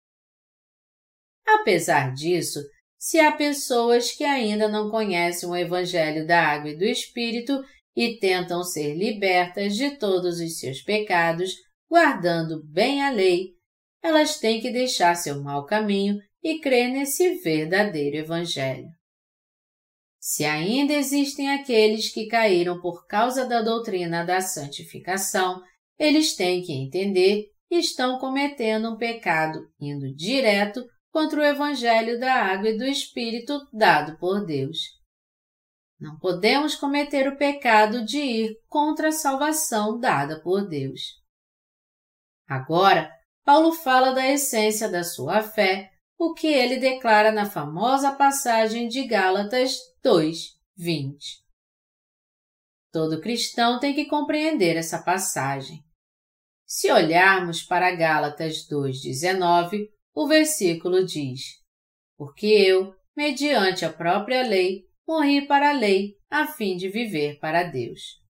Apesar disso, se há pessoas que ainda não conhecem o Evangelho da Água e do Espírito e tentam ser libertas de todos os seus pecados, guardando bem a lei, elas têm que deixar seu mau caminho e crer nesse verdadeiro Evangelho. Se ainda existem aqueles que caíram por causa da doutrina da santificação, eles têm que entender que estão cometendo um pecado indo direto contra o Evangelho da Água e do Espírito dado por Deus. Não podemos cometer o pecado de ir contra a salvação dada por Deus. Agora, Paulo fala da essência da sua fé, o que ele declara na famosa passagem de Gálatas 2, 20. Todo cristão tem que compreender essa passagem. Se olharmos para Gálatas 2,19, o versículo diz: Porque eu, mediante a própria lei, morri para a lei, a fim de viver para Deus.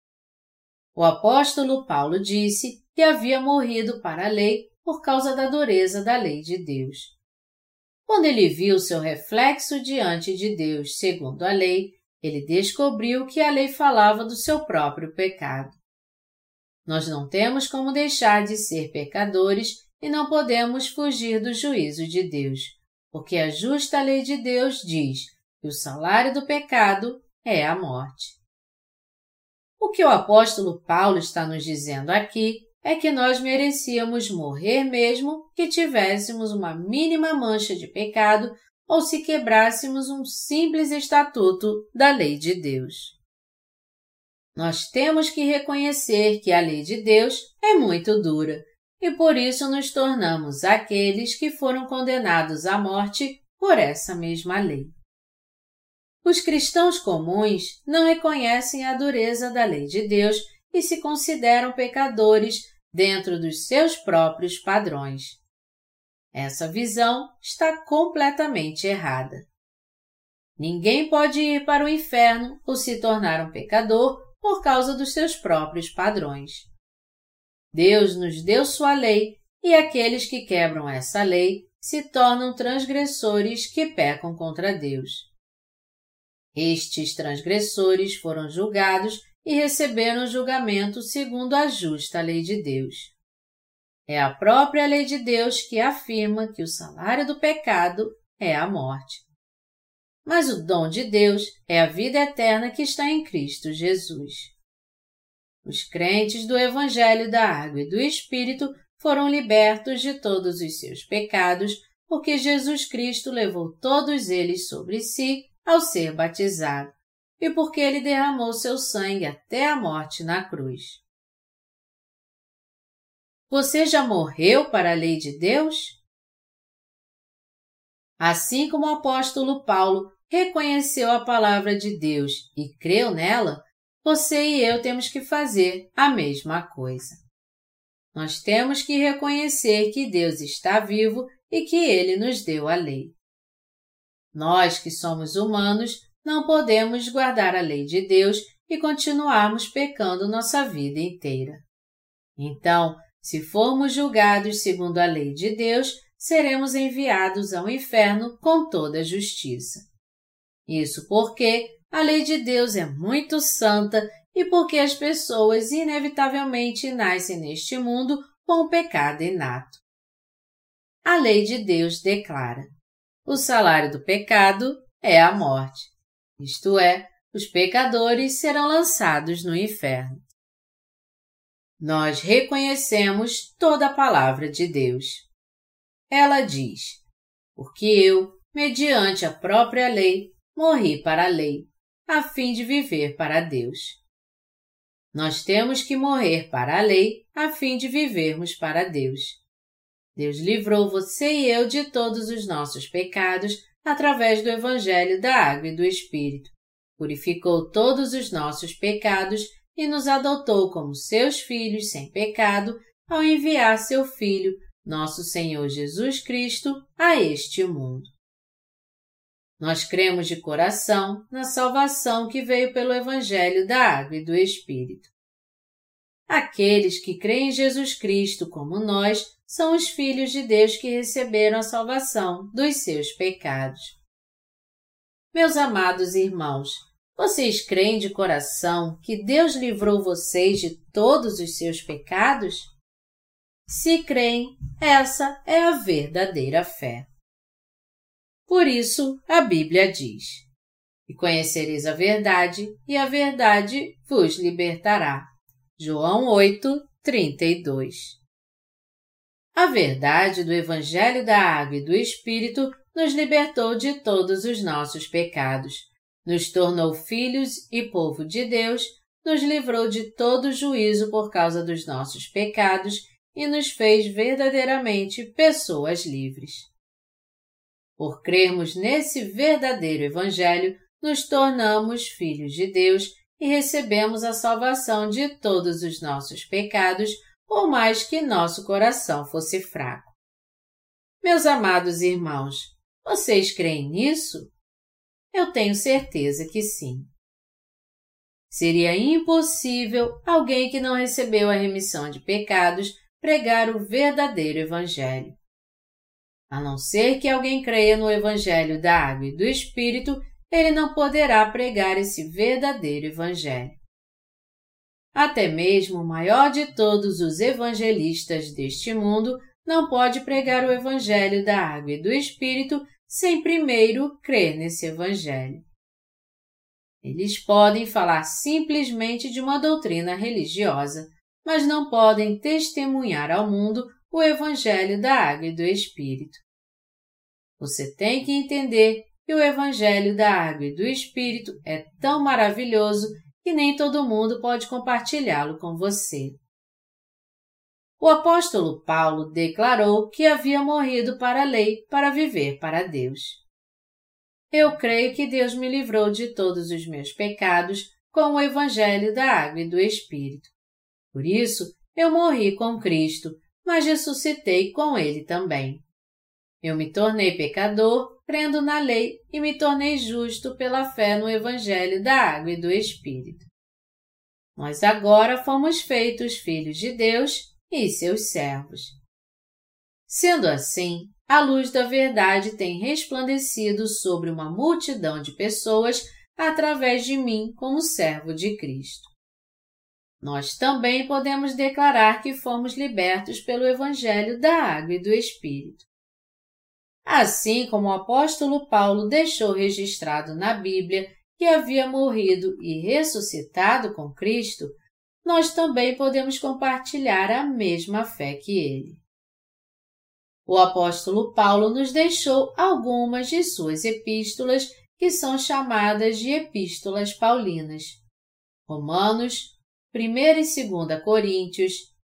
O apóstolo Paulo disse que havia morrido para a lei por causa da dureza da lei de Deus. Quando ele viu seu reflexo diante de Deus segundo a lei, ele descobriu que a lei falava do seu próprio pecado. Nós não temos como deixar de ser pecadores e não podemos fugir do juízo de Deus, porque a justa lei de Deus diz que o salário do pecado é a morte. O que o apóstolo Paulo está nos dizendo aqui é que nós merecíamos morrer mesmo que tivéssemos uma mínima mancha de pecado ou se quebrássemos um simples estatuto da lei de Deus. Nós temos que reconhecer que a lei de Deus é muito dura e por isso nos tornamos aqueles que foram condenados à morte por essa mesma lei. Os cristãos comuns não reconhecem a dureza da lei de Deus e se consideram pecadores dentro dos seus próprios padrões. Essa visão está completamente errada. Ninguém pode ir para o inferno ou se tornar um pecador por causa dos seus próprios padrões. Deus nos deu sua lei e aqueles que quebram essa lei se tornam transgressores que pecam contra Deus. Estes transgressores foram julgados e receberam julgamento segundo a justa lei de Deus. É a própria lei de Deus que afirma que o salário do pecado é a morte. Mas o dom de Deus é a vida eterna que está em Cristo Jesus. Os crentes do Evangelho da Água e do Espírito foram libertos de todos os seus pecados, porque Jesus Cristo levou todos eles sobre si ao ser batizado e porque ele derramou seu sangue até a morte na cruz. Você já morreu para a lei de Deus? Assim como o apóstolo Paulo reconheceu a palavra de Deus e creu nela, você e eu temos que fazer a mesma coisa. Nós temos que reconhecer que Deus está vivo e que Ele nos deu a lei. Nós que somos humanos não podemos guardar a lei de Deus e continuarmos pecando nossa vida inteira. Então, se formos julgados segundo a lei de Deus, seremos enviados ao inferno com toda a justiça. Isso porque a lei de Deus é muito santa e porque as pessoas inevitavelmente nascem neste mundo com o pecado inato. A lei de Deus declara: o salário do pecado é a morte isto é, os pecadores serão lançados no inferno. Nós reconhecemos toda a palavra de Deus. Ela diz: Porque eu, mediante a própria lei, morri para a lei, a fim de viver para Deus. Nós temos que morrer para a lei a fim de vivermos para Deus. Deus livrou você e eu de todos os nossos pecados através do Evangelho da Água e do Espírito. Purificou todos os nossos pecados e nos adotou como seus filhos sem pecado ao enviar seu Filho, nosso Senhor Jesus Cristo, a este mundo. Nós cremos de coração na salvação que veio pelo Evangelho da Água e do Espírito. Aqueles que creem em Jesus Cristo como nós são os filhos de Deus que receberam a salvação dos seus pecados. Meus amados irmãos, vocês creem de coração que Deus livrou vocês de todos os seus pecados? Se creem, essa é a verdadeira fé. Por isso, a Bíblia diz: E conhecereis a verdade, e a verdade vos libertará. João 8, 32. A verdade do Evangelho da Água e do Espírito nos libertou de todos os nossos pecados, nos tornou filhos e povo de Deus, nos livrou de todo juízo por causa dos nossos pecados e nos fez verdadeiramente pessoas livres. Por crermos nesse verdadeiro Evangelho, nos tornamos filhos de Deus e recebemos a salvação de todos os nossos pecados, por mais que nosso coração fosse fraco. Meus amados irmãos, vocês creem nisso? Eu tenho certeza que sim. Seria impossível alguém que não recebeu a remissão de pecados pregar o verdadeiro Evangelho. A não ser que alguém creia no Evangelho da Água e do Espírito ele não poderá pregar esse verdadeiro Evangelho. Até mesmo o maior de todos os evangelistas deste mundo não pode pregar o Evangelho da Água e do Espírito sem primeiro crer nesse Evangelho. Eles podem falar simplesmente de uma doutrina religiosa, mas não podem testemunhar ao mundo o Evangelho da Água e do Espírito. Você tem que entender que o Evangelho da Água e do Espírito é tão maravilhoso que nem todo mundo pode compartilhá-lo com você. O apóstolo Paulo declarou que havia morrido para a lei para viver para Deus. Eu creio que Deus me livrou de todos os meus pecados com o Evangelho da Água e do Espírito. Por isso, eu morri com Cristo, mas ressuscitei com Ele também. Eu me tornei pecador crendo na lei e me tornei justo pela fé no Evangelho da Água e do Espírito. Nós agora fomos feitos filhos de Deus e seus servos. Sendo assim, a luz da verdade tem resplandecido sobre uma multidão de pessoas através de mim como servo de Cristo. Nós também podemos declarar que fomos libertos pelo Evangelho da Água e do Espírito. Assim como o apóstolo Paulo deixou registrado na Bíblia que havia morrido e ressuscitado com Cristo, nós também podemos compartilhar a mesma fé que ele. O apóstolo Paulo nos deixou algumas de suas epístolas que são chamadas de epístolas paulinas. Romanos, 1 e 2 Coríntios,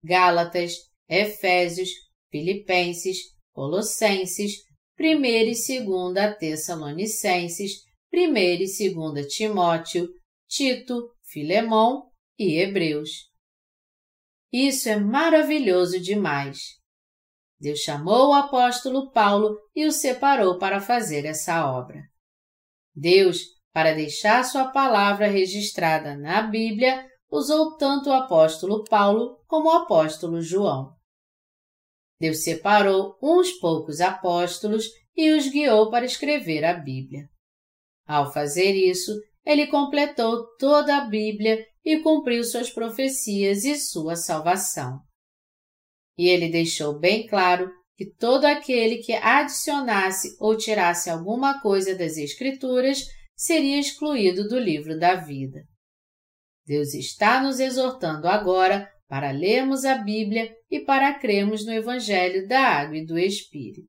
Gálatas, Efésios, Filipenses, Colossenses, 1 e 2 Tessalonicenses, 1 e 2 Timóteo, Tito, Filemão e Hebreus. Isso é maravilhoso demais. Deus chamou o apóstolo Paulo e o separou para fazer essa obra. Deus, para deixar sua palavra registrada na Bíblia, usou tanto o apóstolo Paulo como o apóstolo João. Deus separou uns poucos apóstolos e os guiou para escrever a Bíblia. Ao fazer isso, ele completou toda a Bíblia e cumpriu suas profecias e sua salvação. E ele deixou bem claro que todo aquele que adicionasse ou tirasse alguma coisa das Escrituras seria excluído do livro da vida. Deus está nos exortando agora para lermos a Bíblia e para crermos no Evangelho da Água e do Espírito.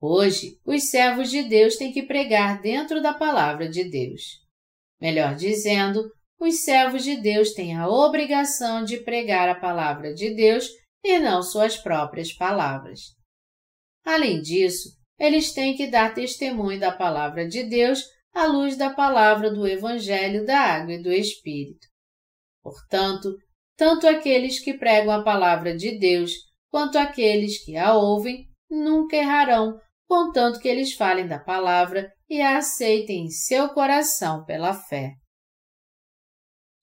Hoje, os servos de Deus têm que pregar dentro da palavra de Deus. Melhor dizendo, os servos de Deus têm a obrigação de pregar a palavra de Deus e não suas próprias palavras. Além disso, eles têm que dar testemunho da palavra de Deus à luz da palavra do Evangelho da Água e do Espírito. Portanto, tanto aqueles que pregam a palavra de Deus quanto aqueles que a ouvem nunca errarão, contanto que eles falem da palavra e a aceitem em seu coração pela fé.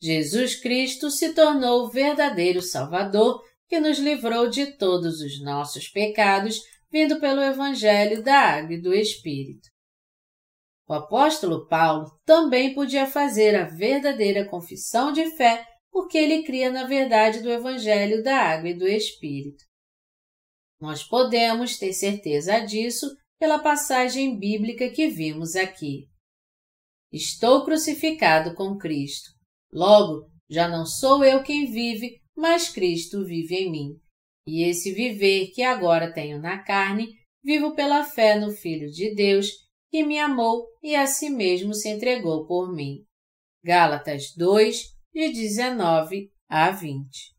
Jesus Cristo se tornou o verdadeiro Salvador que nos livrou de todos os nossos pecados, vindo pelo Evangelho da Água e do Espírito. O apóstolo Paulo também podia fazer a verdadeira confissão de fé porque ele cria na verdade do Evangelho da Água e do Espírito. Nós podemos ter certeza disso pela passagem bíblica que vimos aqui. Estou crucificado com Cristo. Logo, já não sou eu quem vive, mas Cristo vive em mim. E esse viver que agora tenho na carne, vivo pela fé no Filho de Deus, que me amou e a si mesmo se entregou por mim. Gálatas 2, de 19 a 20.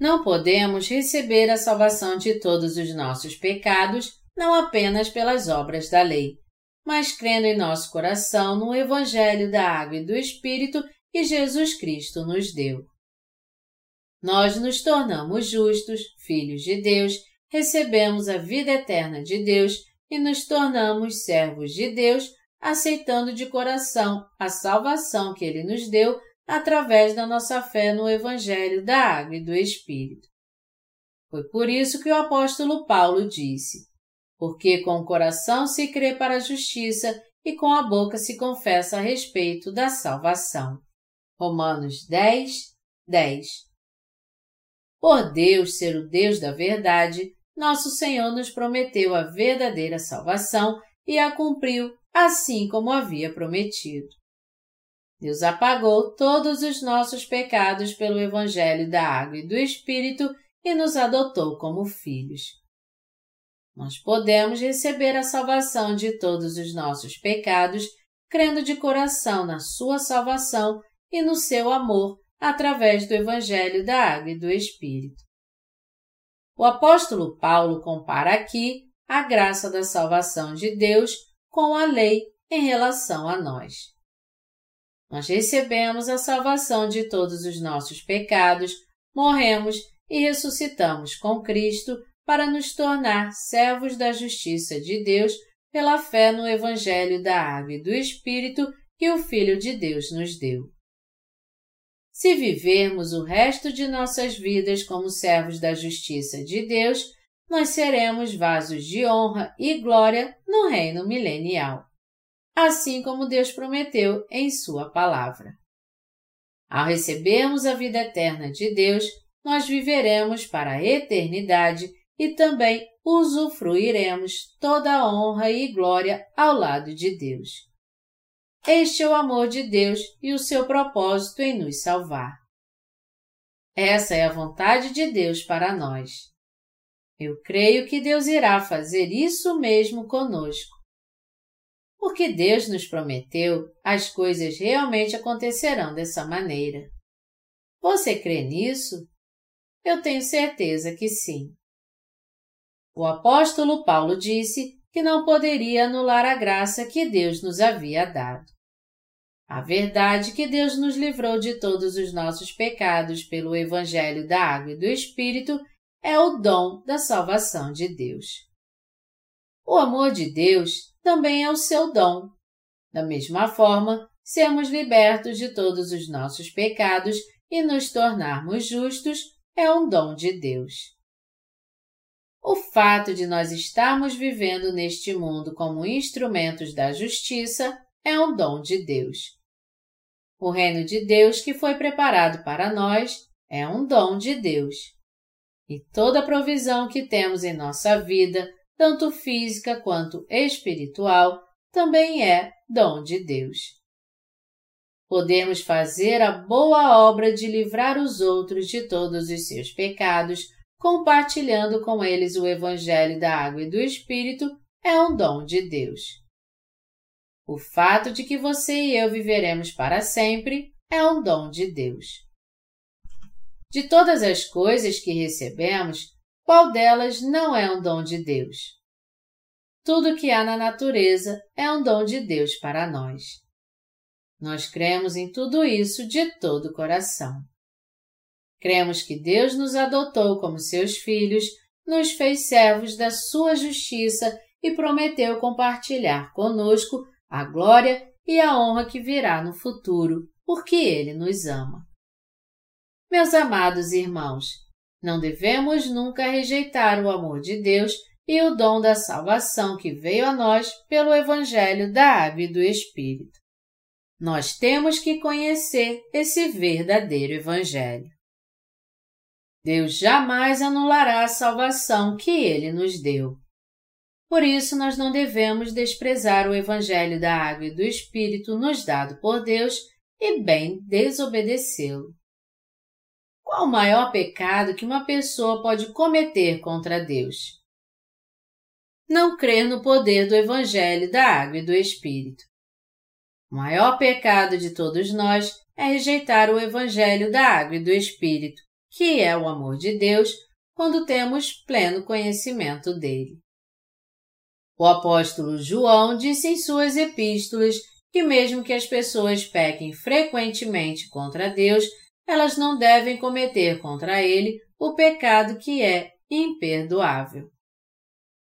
Não podemos receber a salvação de todos os nossos pecados não apenas pelas obras da lei, mas crendo em nosso coração no Evangelho da Água e do Espírito que Jesus Cristo nos deu. Nós nos tornamos justos, filhos de Deus, recebemos a vida eterna de Deus e nos tornamos servos de Deus, aceitando de coração a salvação que Ele nos deu através da nossa fé no Evangelho da Água e do Espírito. Foi por isso que o apóstolo Paulo disse: Porque com o coração se crê para a justiça e com a boca se confessa a respeito da salvação. Romanos 10, 10. Por Deus ser o Deus da verdade, nosso Senhor nos prometeu a verdadeira salvação e a cumpriu assim como havia prometido. Deus apagou todos os nossos pecados pelo Evangelho da Água e do Espírito e nos adotou como filhos. Nós podemos receber a salvação de todos os nossos pecados crendo de coração na Sua salvação e no seu amor através do Evangelho da Água e do Espírito. O apóstolo Paulo compara aqui a graça da salvação de Deus com a lei em relação a nós. Nós recebemos a salvação de todos os nossos pecados, morremos e ressuscitamos com Cristo para nos tornar servos da justiça de Deus pela fé no Evangelho da Água e do Espírito que o Filho de Deus nos deu. Se vivermos o resto de nossas vidas como servos da justiça de Deus, nós seremos vasos de honra e glória no reino milenial, assim como Deus prometeu em Sua palavra. Ao recebermos a vida eterna de Deus, nós viveremos para a eternidade e também usufruiremos toda a honra e glória ao lado de Deus. Este é o amor de Deus e o seu propósito em nos salvar. Essa é a vontade de Deus para nós. Eu creio que Deus irá fazer isso mesmo conosco. Porque Deus nos prometeu, as coisas realmente acontecerão dessa maneira. Você crê nisso? Eu tenho certeza que sim. O apóstolo Paulo disse que não poderia anular a graça que Deus nos havia dado. A verdade que Deus nos livrou de todos os nossos pecados pelo Evangelho da Água e do Espírito é o dom da salvação de Deus. O amor de Deus também é o seu dom. Da mesma forma, sermos libertos de todos os nossos pecados e nos tornarmos justos é um dom de Deus. O fato de nós estarmos vivendo neste mundo como instrumentos da justiça é um dom de Deus. O reino de Deus que foi preparado para nós é um dom de Deus. E toda provisão que temos em nossa vida, tanto física quanto espiritual, também é dom de Deus. Podemos fazer a boa obra de livrar os outros de todos os seus pecados, compartilhando com eles o Evangelho da Água e do Espírito, é um dom de Deus. O fato de que você e eu viveremos para sempre é um dom de Deus. De todas as coisas que recebemos, qual delas não é um dom de Deus? Tudo que há na natureza é um dom de Deus para nós. Nós cremos em tudo isso de todo o coração. Cremos que Deus nos adotou como seus filhos, nos fez servos da sua justiça e prometeu compartilhar conosco a glória e a honra que virá no futuro, porque Ele nos ama. Meus amados irmãos, não devemos nunca rejeitar o amor de Deus e o dom da salvação que veio a nós pelo Evangelho da Água e do Espírito. Nós temos que conhecer esse verdadeiro Evangelho. Deus jamais anulará a salvação que Ele nos deu. Por isso, nós não devemos desprezar o Evangelho da Água e do Espírito nos dado por Deus e bem desobedecê-lo. Qual o maior pecado que uma pessoa pode cometer contra Deus? Não crer no poder do Evangelho da Água e do Espírito. O maior pecado de todos nós é rejeitar o Evangelho da Água e do Espírito, que é o amor de Deus, quando temos pleno conhecimento dele. O apóstolo João disse em suas epístolas que, mesmo que as pessoas pequem frequentemente contra Deus, elas não devem cometer contra ele o pecado que é imperdoável.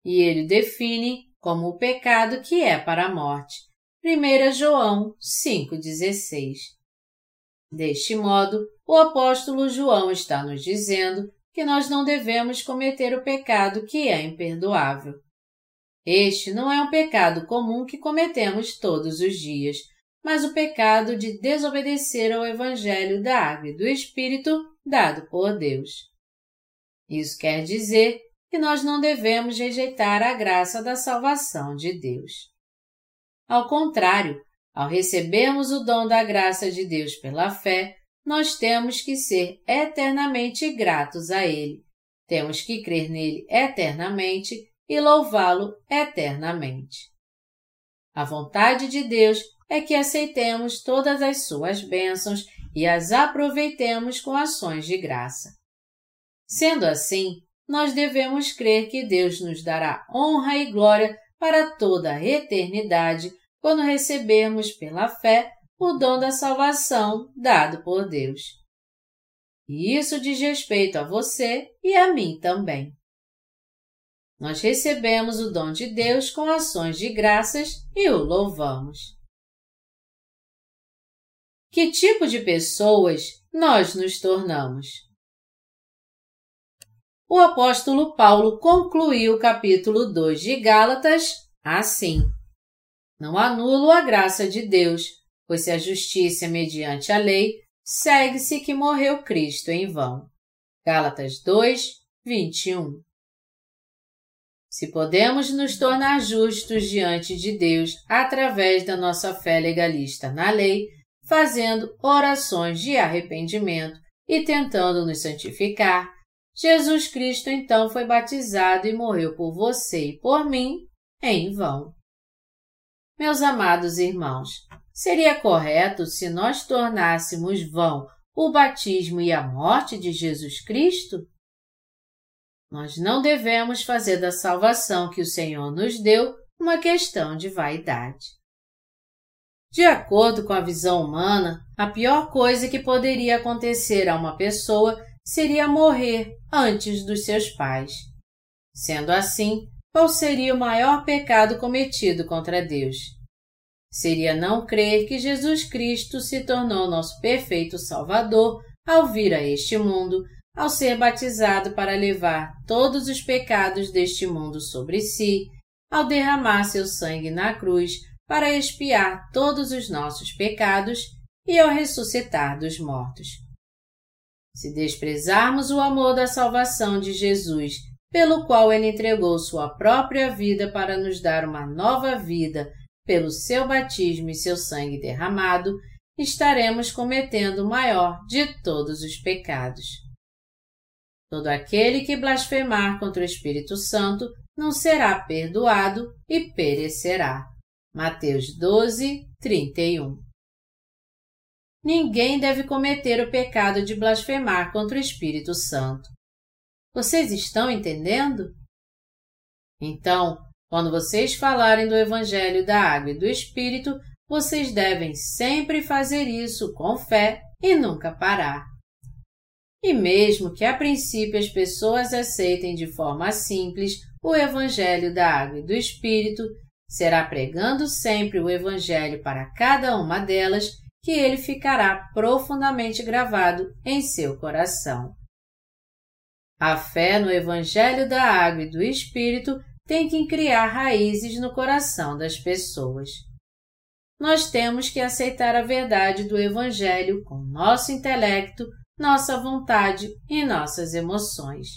E ele define como o pecado que é para a morte. 1 João 5,16. Deste modo, o apóstolo João está nos dizendo que nós não devemos cometer o pecado que é imperdoável. Este não é um pecado comum que cometemos todos os dias, mas o pecado de desobedecer ao Evangelho da Água e do Espírito dado por Deus. Isso quer dizer que nós não devemos rejeitar a graça da salvação de Deus. Ao contrário, ao recebermos o dom da graça de Deus pela fé, nós temos que ser eternamente gratos a Ele. Temos que crer nele eternamente e louvá-lo eternamente. A vontade de Deus é que aceitemos todas as suas bênçãos e as aproveitemos com ações de graça. Sendo assim, nós devemos crer que Deus nos dará honra e glória para toda a eternidade quando recebermos pela fé o dom da salvação dado por Deus. E isso diz respeito a você e a mim também nós recebemos o dom de Deus com ações de graças e o louvamos. Que tipo de pessoas nós nos tornamos? O apóstolo Paulo concluiu o capítulo 2 de Gálatas assim: Não anulo a graça de Deus, pois se a justiça é mediante a lei, segue-se que morreu Cristo em vão. Gálatas 2, 21. Se podemos nos tornar justos diante de Deus através da nossa fé legalista na lei, fazendo orações de arrependimento e tentando nos santificar, Jesus Cristo então foi batizado e morreu por você e por mim em vão. Meus amados irmãos, seria correto se nós tornássemos vão o batismo e a morte de Jesus Cristo? Nós não devemos fazer da salvação que o Senhor nos deu uma questão de vaidade. De acordo com a visão humana, a pior coisa que poderia acontecer a uma pessoa seria morrer antes dos seus pais. Sendo assim, qual seria o maior pecado cometido contra Deus? Seria não crer que Jesus Cristo se tornou nosso perfeito Salvador ao vir a este mundo, ao ser batizado para levar todos os pecados deste mundo sobre si, ao derramar seu sangue na cruz para expiar todos os nossos pecados e ao ressuscitar dos mortos. Se desprezarmos o amor da salvação de Jesus, pelo qual ele entregou sua própria vida para nos dar uma nova vida pelo seu batismo e seu sangue derramado, estaremos cometendo o maior de todos os pecados. Todo aquele que blasfemar contra o Espírito Santo não será perdoado e perecerá. Mateus 12, 31 Ninguém deve cometer o pecado de blasfemar contra o Espírito Santo. Vocês estão entendendo? Então, quando vocês falarem do Evangelho da Água e do Espírito, vocês devem sempre fazer isso com fé e nunca parar. E mesmo que a princípio as pessoas aceitem de forma simples o Evangelho da Água e do Espírito, será pregando sempre o Evangelho para cada uma delas que ele ficará profundamente gravado em seu coração. A fé no Evangelho da Água e do Espírito tem que criar raízes no coração das pessoas. Nós temos que aceitar a verdade do Evangelho com nosso intelecto, nossa vontade e nossas emoções.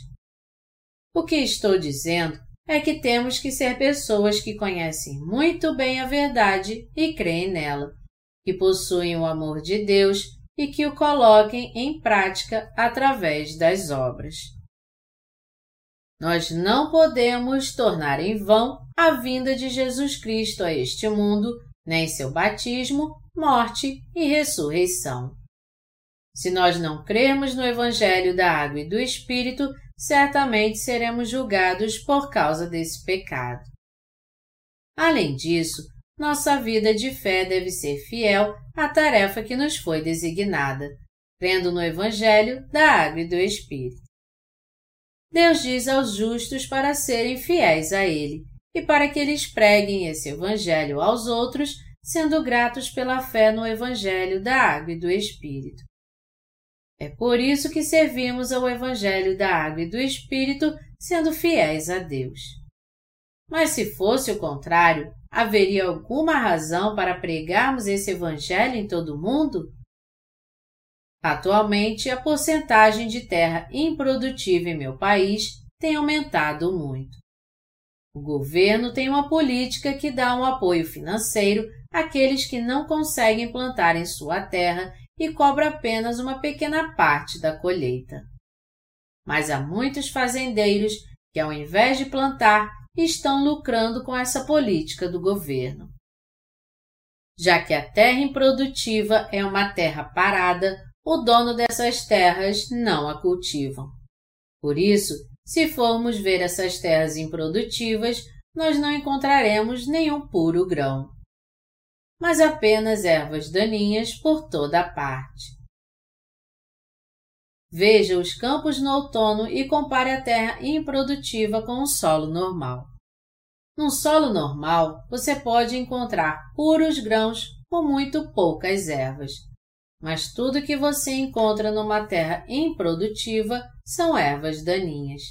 O que estou dizendo é que temos que ser pessoas que conhecem muito bem a verdade e creem nela, que possuem o amor de Deus e que o coloquem em prática através das obras. Nós não podemos tornar em vão a vinda de Jesus Cristo a este mundo, nem seu batismo, morte e ressurreição. Se nós não crermos no Evangelho da Água e do Espírito, certamente seremos julgados por causa desse pecado. Além disso, nossa vida de fé deve ser fiel à tarefa que nos foi designada, crendo no Evangelho da Água e do Espírito. Deus diz aos justos para serem fiéis a Ele e para que eles preguem esse Evangelho aos outros, sendo gratos pela fé no Evangelho da Água e do Espírito. É por isso que servimos ao Evangelho da Água e do Espírito, sendo fiéis a Deus. Mas se fosse o contrário, haveria alguma razão para pregarmos esse Evangelho em todo o mundo? Atualmente, a porcentagem de terra improdutiva em meu país tem aumentado muito. O governo tem uma política que dá um apoio financeiro àqueles que não conseguem plantar em sua terra e cobra apenas uma pequena parte da colheita. Mas há muitos fazendeiros que, ao invés de plantar, estão lucrando com essa política do governo. Já que a terra improdutiva é uma terra parada, o dono dessas terras não a cultivam. Por isso, se formos ver essas terras improdutivas, nós não encontraremos nenhum puro grão, mas apenas ervas daninhas por toda a parte. Veja os campos no outono e compare a terra improdutiva com o solo normal. Num solo normal, você pode encontrar puros grãos com muito poucas ervas. Mas tudo que você encontra numa terra improdutiva são ervas daninhas.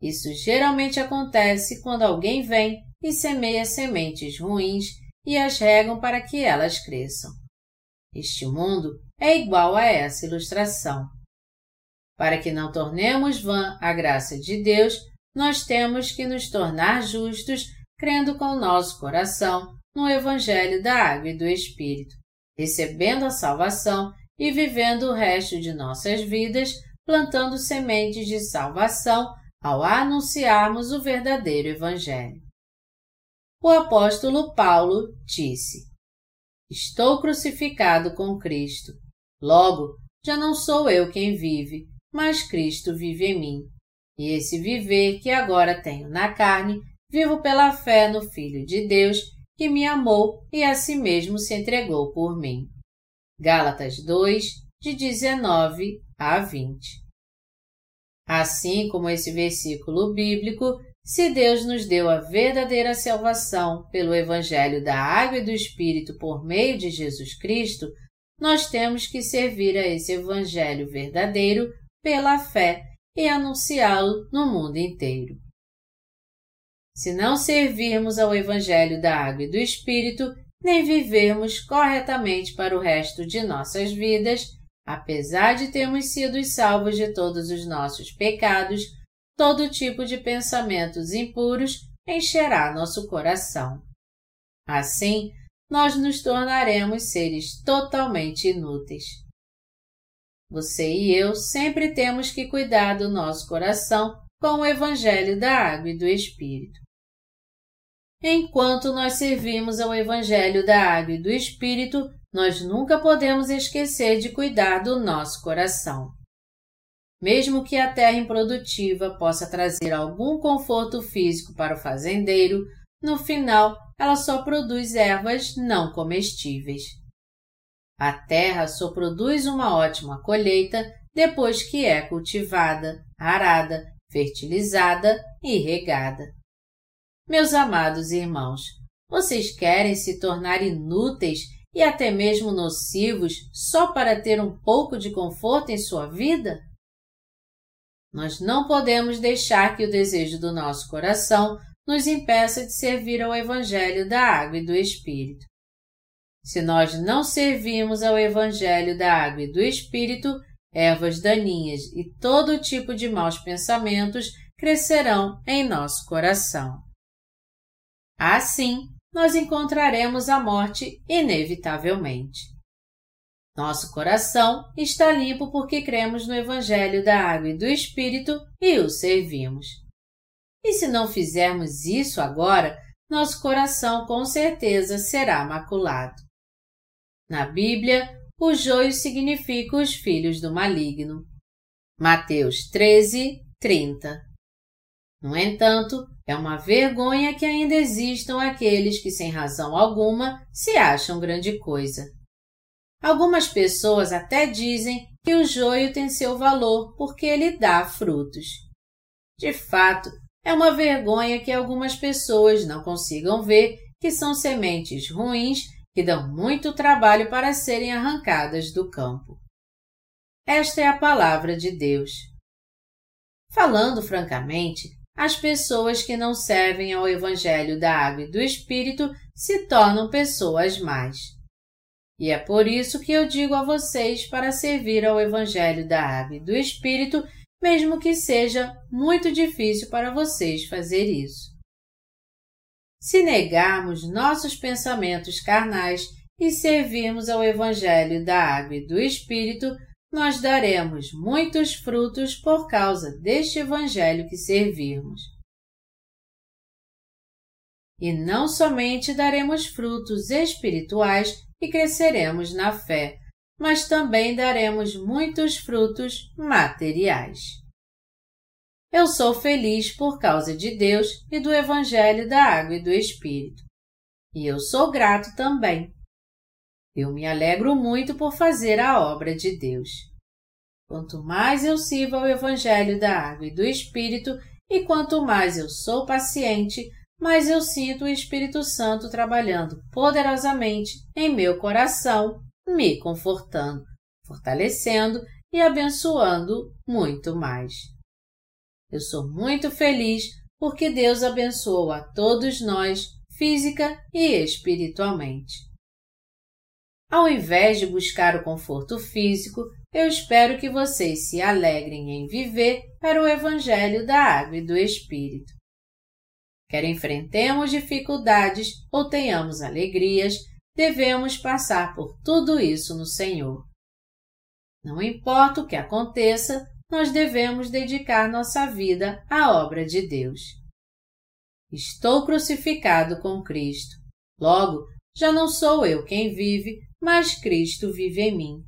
Isso geralmente acontece quando alguém vem e semeia sementes ruins e as regam para que elas cresçam. Este mundo é igual a essa ilustração. Para que não tornemos vã a graça de Deus, nós temos que nos tornar justos crendo com o nosso coração no Evangelho da Água e do Espírito, recebendo a salvação e vivendo o resto de nossas vidas plantando sementes de salvação ao anunciarmos o verdadeiro Evangelho. O apóstolo Paulo disse: Estou crucificado com Cristo. Logo, já não sou eu quem vive, mas Cristo vive em mim. E esse viver que agora tenho na carne, vivo pela fé no Filho de Deus, que me amou e a si mesmo se entregou por mim. Gálatas 2, de 19 a 20. Assim como esse versículo bíblico, se Deus nos deu a verdadeira salvação pelo Evangelho da Água e do Espírito por meio de Jesus Cristo, nós temos que servir a esse Evangelho verdadeiro pela fé e anunciá-lo no mundo inteiro. Se não servirmos ao Evangelho da Água e do Espírito, nem vivermos corretamente para o resto de nossas vidas, apesar de termos sido salvos de todos os nossos pecados, todo tipo de pensamentos impuros encherá nosso coração. Assim, nós nos tornaremos seres totalmente inúteis. Você e eu sempre temos que cuidar do nosso coração com o Evangelho da Água e do Espírito. Enquanto nós servimos ao Evangelho da Água e do Espírito, nós nunca podemos esquecer de cuidar do nosso coração. Mesmo que a terra improdutiva possa trazer algum conforto físico para o fazendeiro, no final ela só produz ervas não comestíveis. A terra só produz uma ótima colheita depois que é cultivada, arada, fertilizada e regada. Meus amados irmãos, vocês querem se tornar inúteis e até mesmo nocivos só para ter um pouco de conforto em sua vida? Nós não podemos deixar que o desejo do nosso coração nos impeça de servir ao Evangelho da Água e do Espírito. Se nós não servirmos ao Evangelho da Água e do Espírito, ervas daninhas e todo tipo de maus pensamentos crescerão em nosso coração. Assim, nós encontraremos a morte inevitavelmente. Nosso coração está limpo porque cremos no Evangelho da Água e do Espírito e o servimos. E se não fizermos isso agora, nosso coração com certeza será maculado. Na Bíblia, o joio significa os filhos do maligno. Mateus 13, 30. No entanto, é uma vergonha que ainda existam aqueles que, sem razão alguma, se acham grande coisa. Algumas pessoas até dizem que o joio tem seu valor porque ele dá frutos. De fato, é uma vergonha que algumas pessoas não consigam ver que são sementes ruins que dão muito trabalho para serem arrancadas do campo. Esta é a palavra de Deus. Falando francamente, as pessoas que não servem ao Evangelho da Água e do Espírito se tornam pessoas más. E é por isso que eu digo a vocês para servir ao Evangelho da Água e do Espírito, mesmo que seja muito difícil para vocês fazer isso. Se negarmos nossos pensamentos carnais e servirmos ao Evangelho da Água e do Espírito, nós daremos muitos frutos por causa deste Evangelho que servirmos. E não somente daremos frutos espirituais e cresceremos na fé, mas também daremos muitos frutos materiais. Eu sou feliz por causa de Deus e do Evangelho da Água e do Espírito. E eu sou grato também eu me alegro muito por fazer a obra de Deus. Quanto mais eu sirvo ao Evangelho da Água e do Espírito, e quanto mais eu sou paciente, mais eu sinto o Espírito Santo trabalhando poderosamente em meu coração, me confortando, fortalecendo e abençoando muito mais. Eu sou muito feliz porque Deus abençoou a todos nós, física e espiritualmente. Ao invés de buscar o conforto físico, eu espero que vocês se alegrem em viver para o Evangelho da Água e do Espírito. Quer enfrentemos dificuldades ou tenhamos alegrias, devemos passar por tudo isso no Senhor. Não importa o que aconteça, nós devemos dedicar nossa vida à obra de Deus. Estou crucificado com Cristo. Logo, já não sou eu quem vive, mas Cristo vive em mim.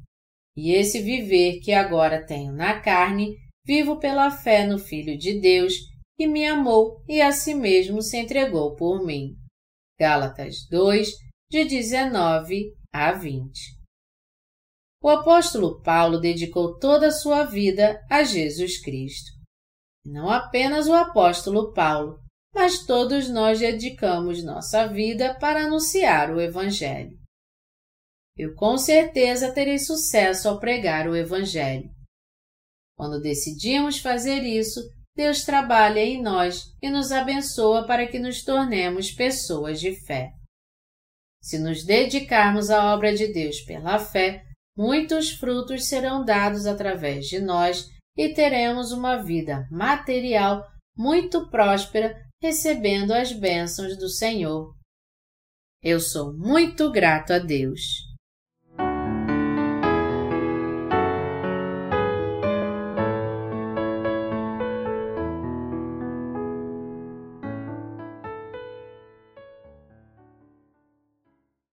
E esse viver que agora tenho na carne, vivo pela fé no Filho de Deus, que me amou e a si mesmo se entregou por mim. Gálatas 2, de 19 a 20. O apóstolo Paulo dedicou toda a sua vida a Jesus Cristo. Não apenas o apóstolo Paulo, mas todos nós dedicamos nossa vida para anunciar o Evangelho. Eu com certeza terei sucesso ao pregar o Evangelho. Quando decidimos fazer isso, Deus trabalha em nós e nos abençoa para que nos tornemos pessoas de fé. Se nos dedicarmos à obra de Deus pela fé, muitos frutos serão dados através de nós e teremos uma vida material muito próspera, recebendo as bênçãos do Senhor. Eu sou muito grato a Deus.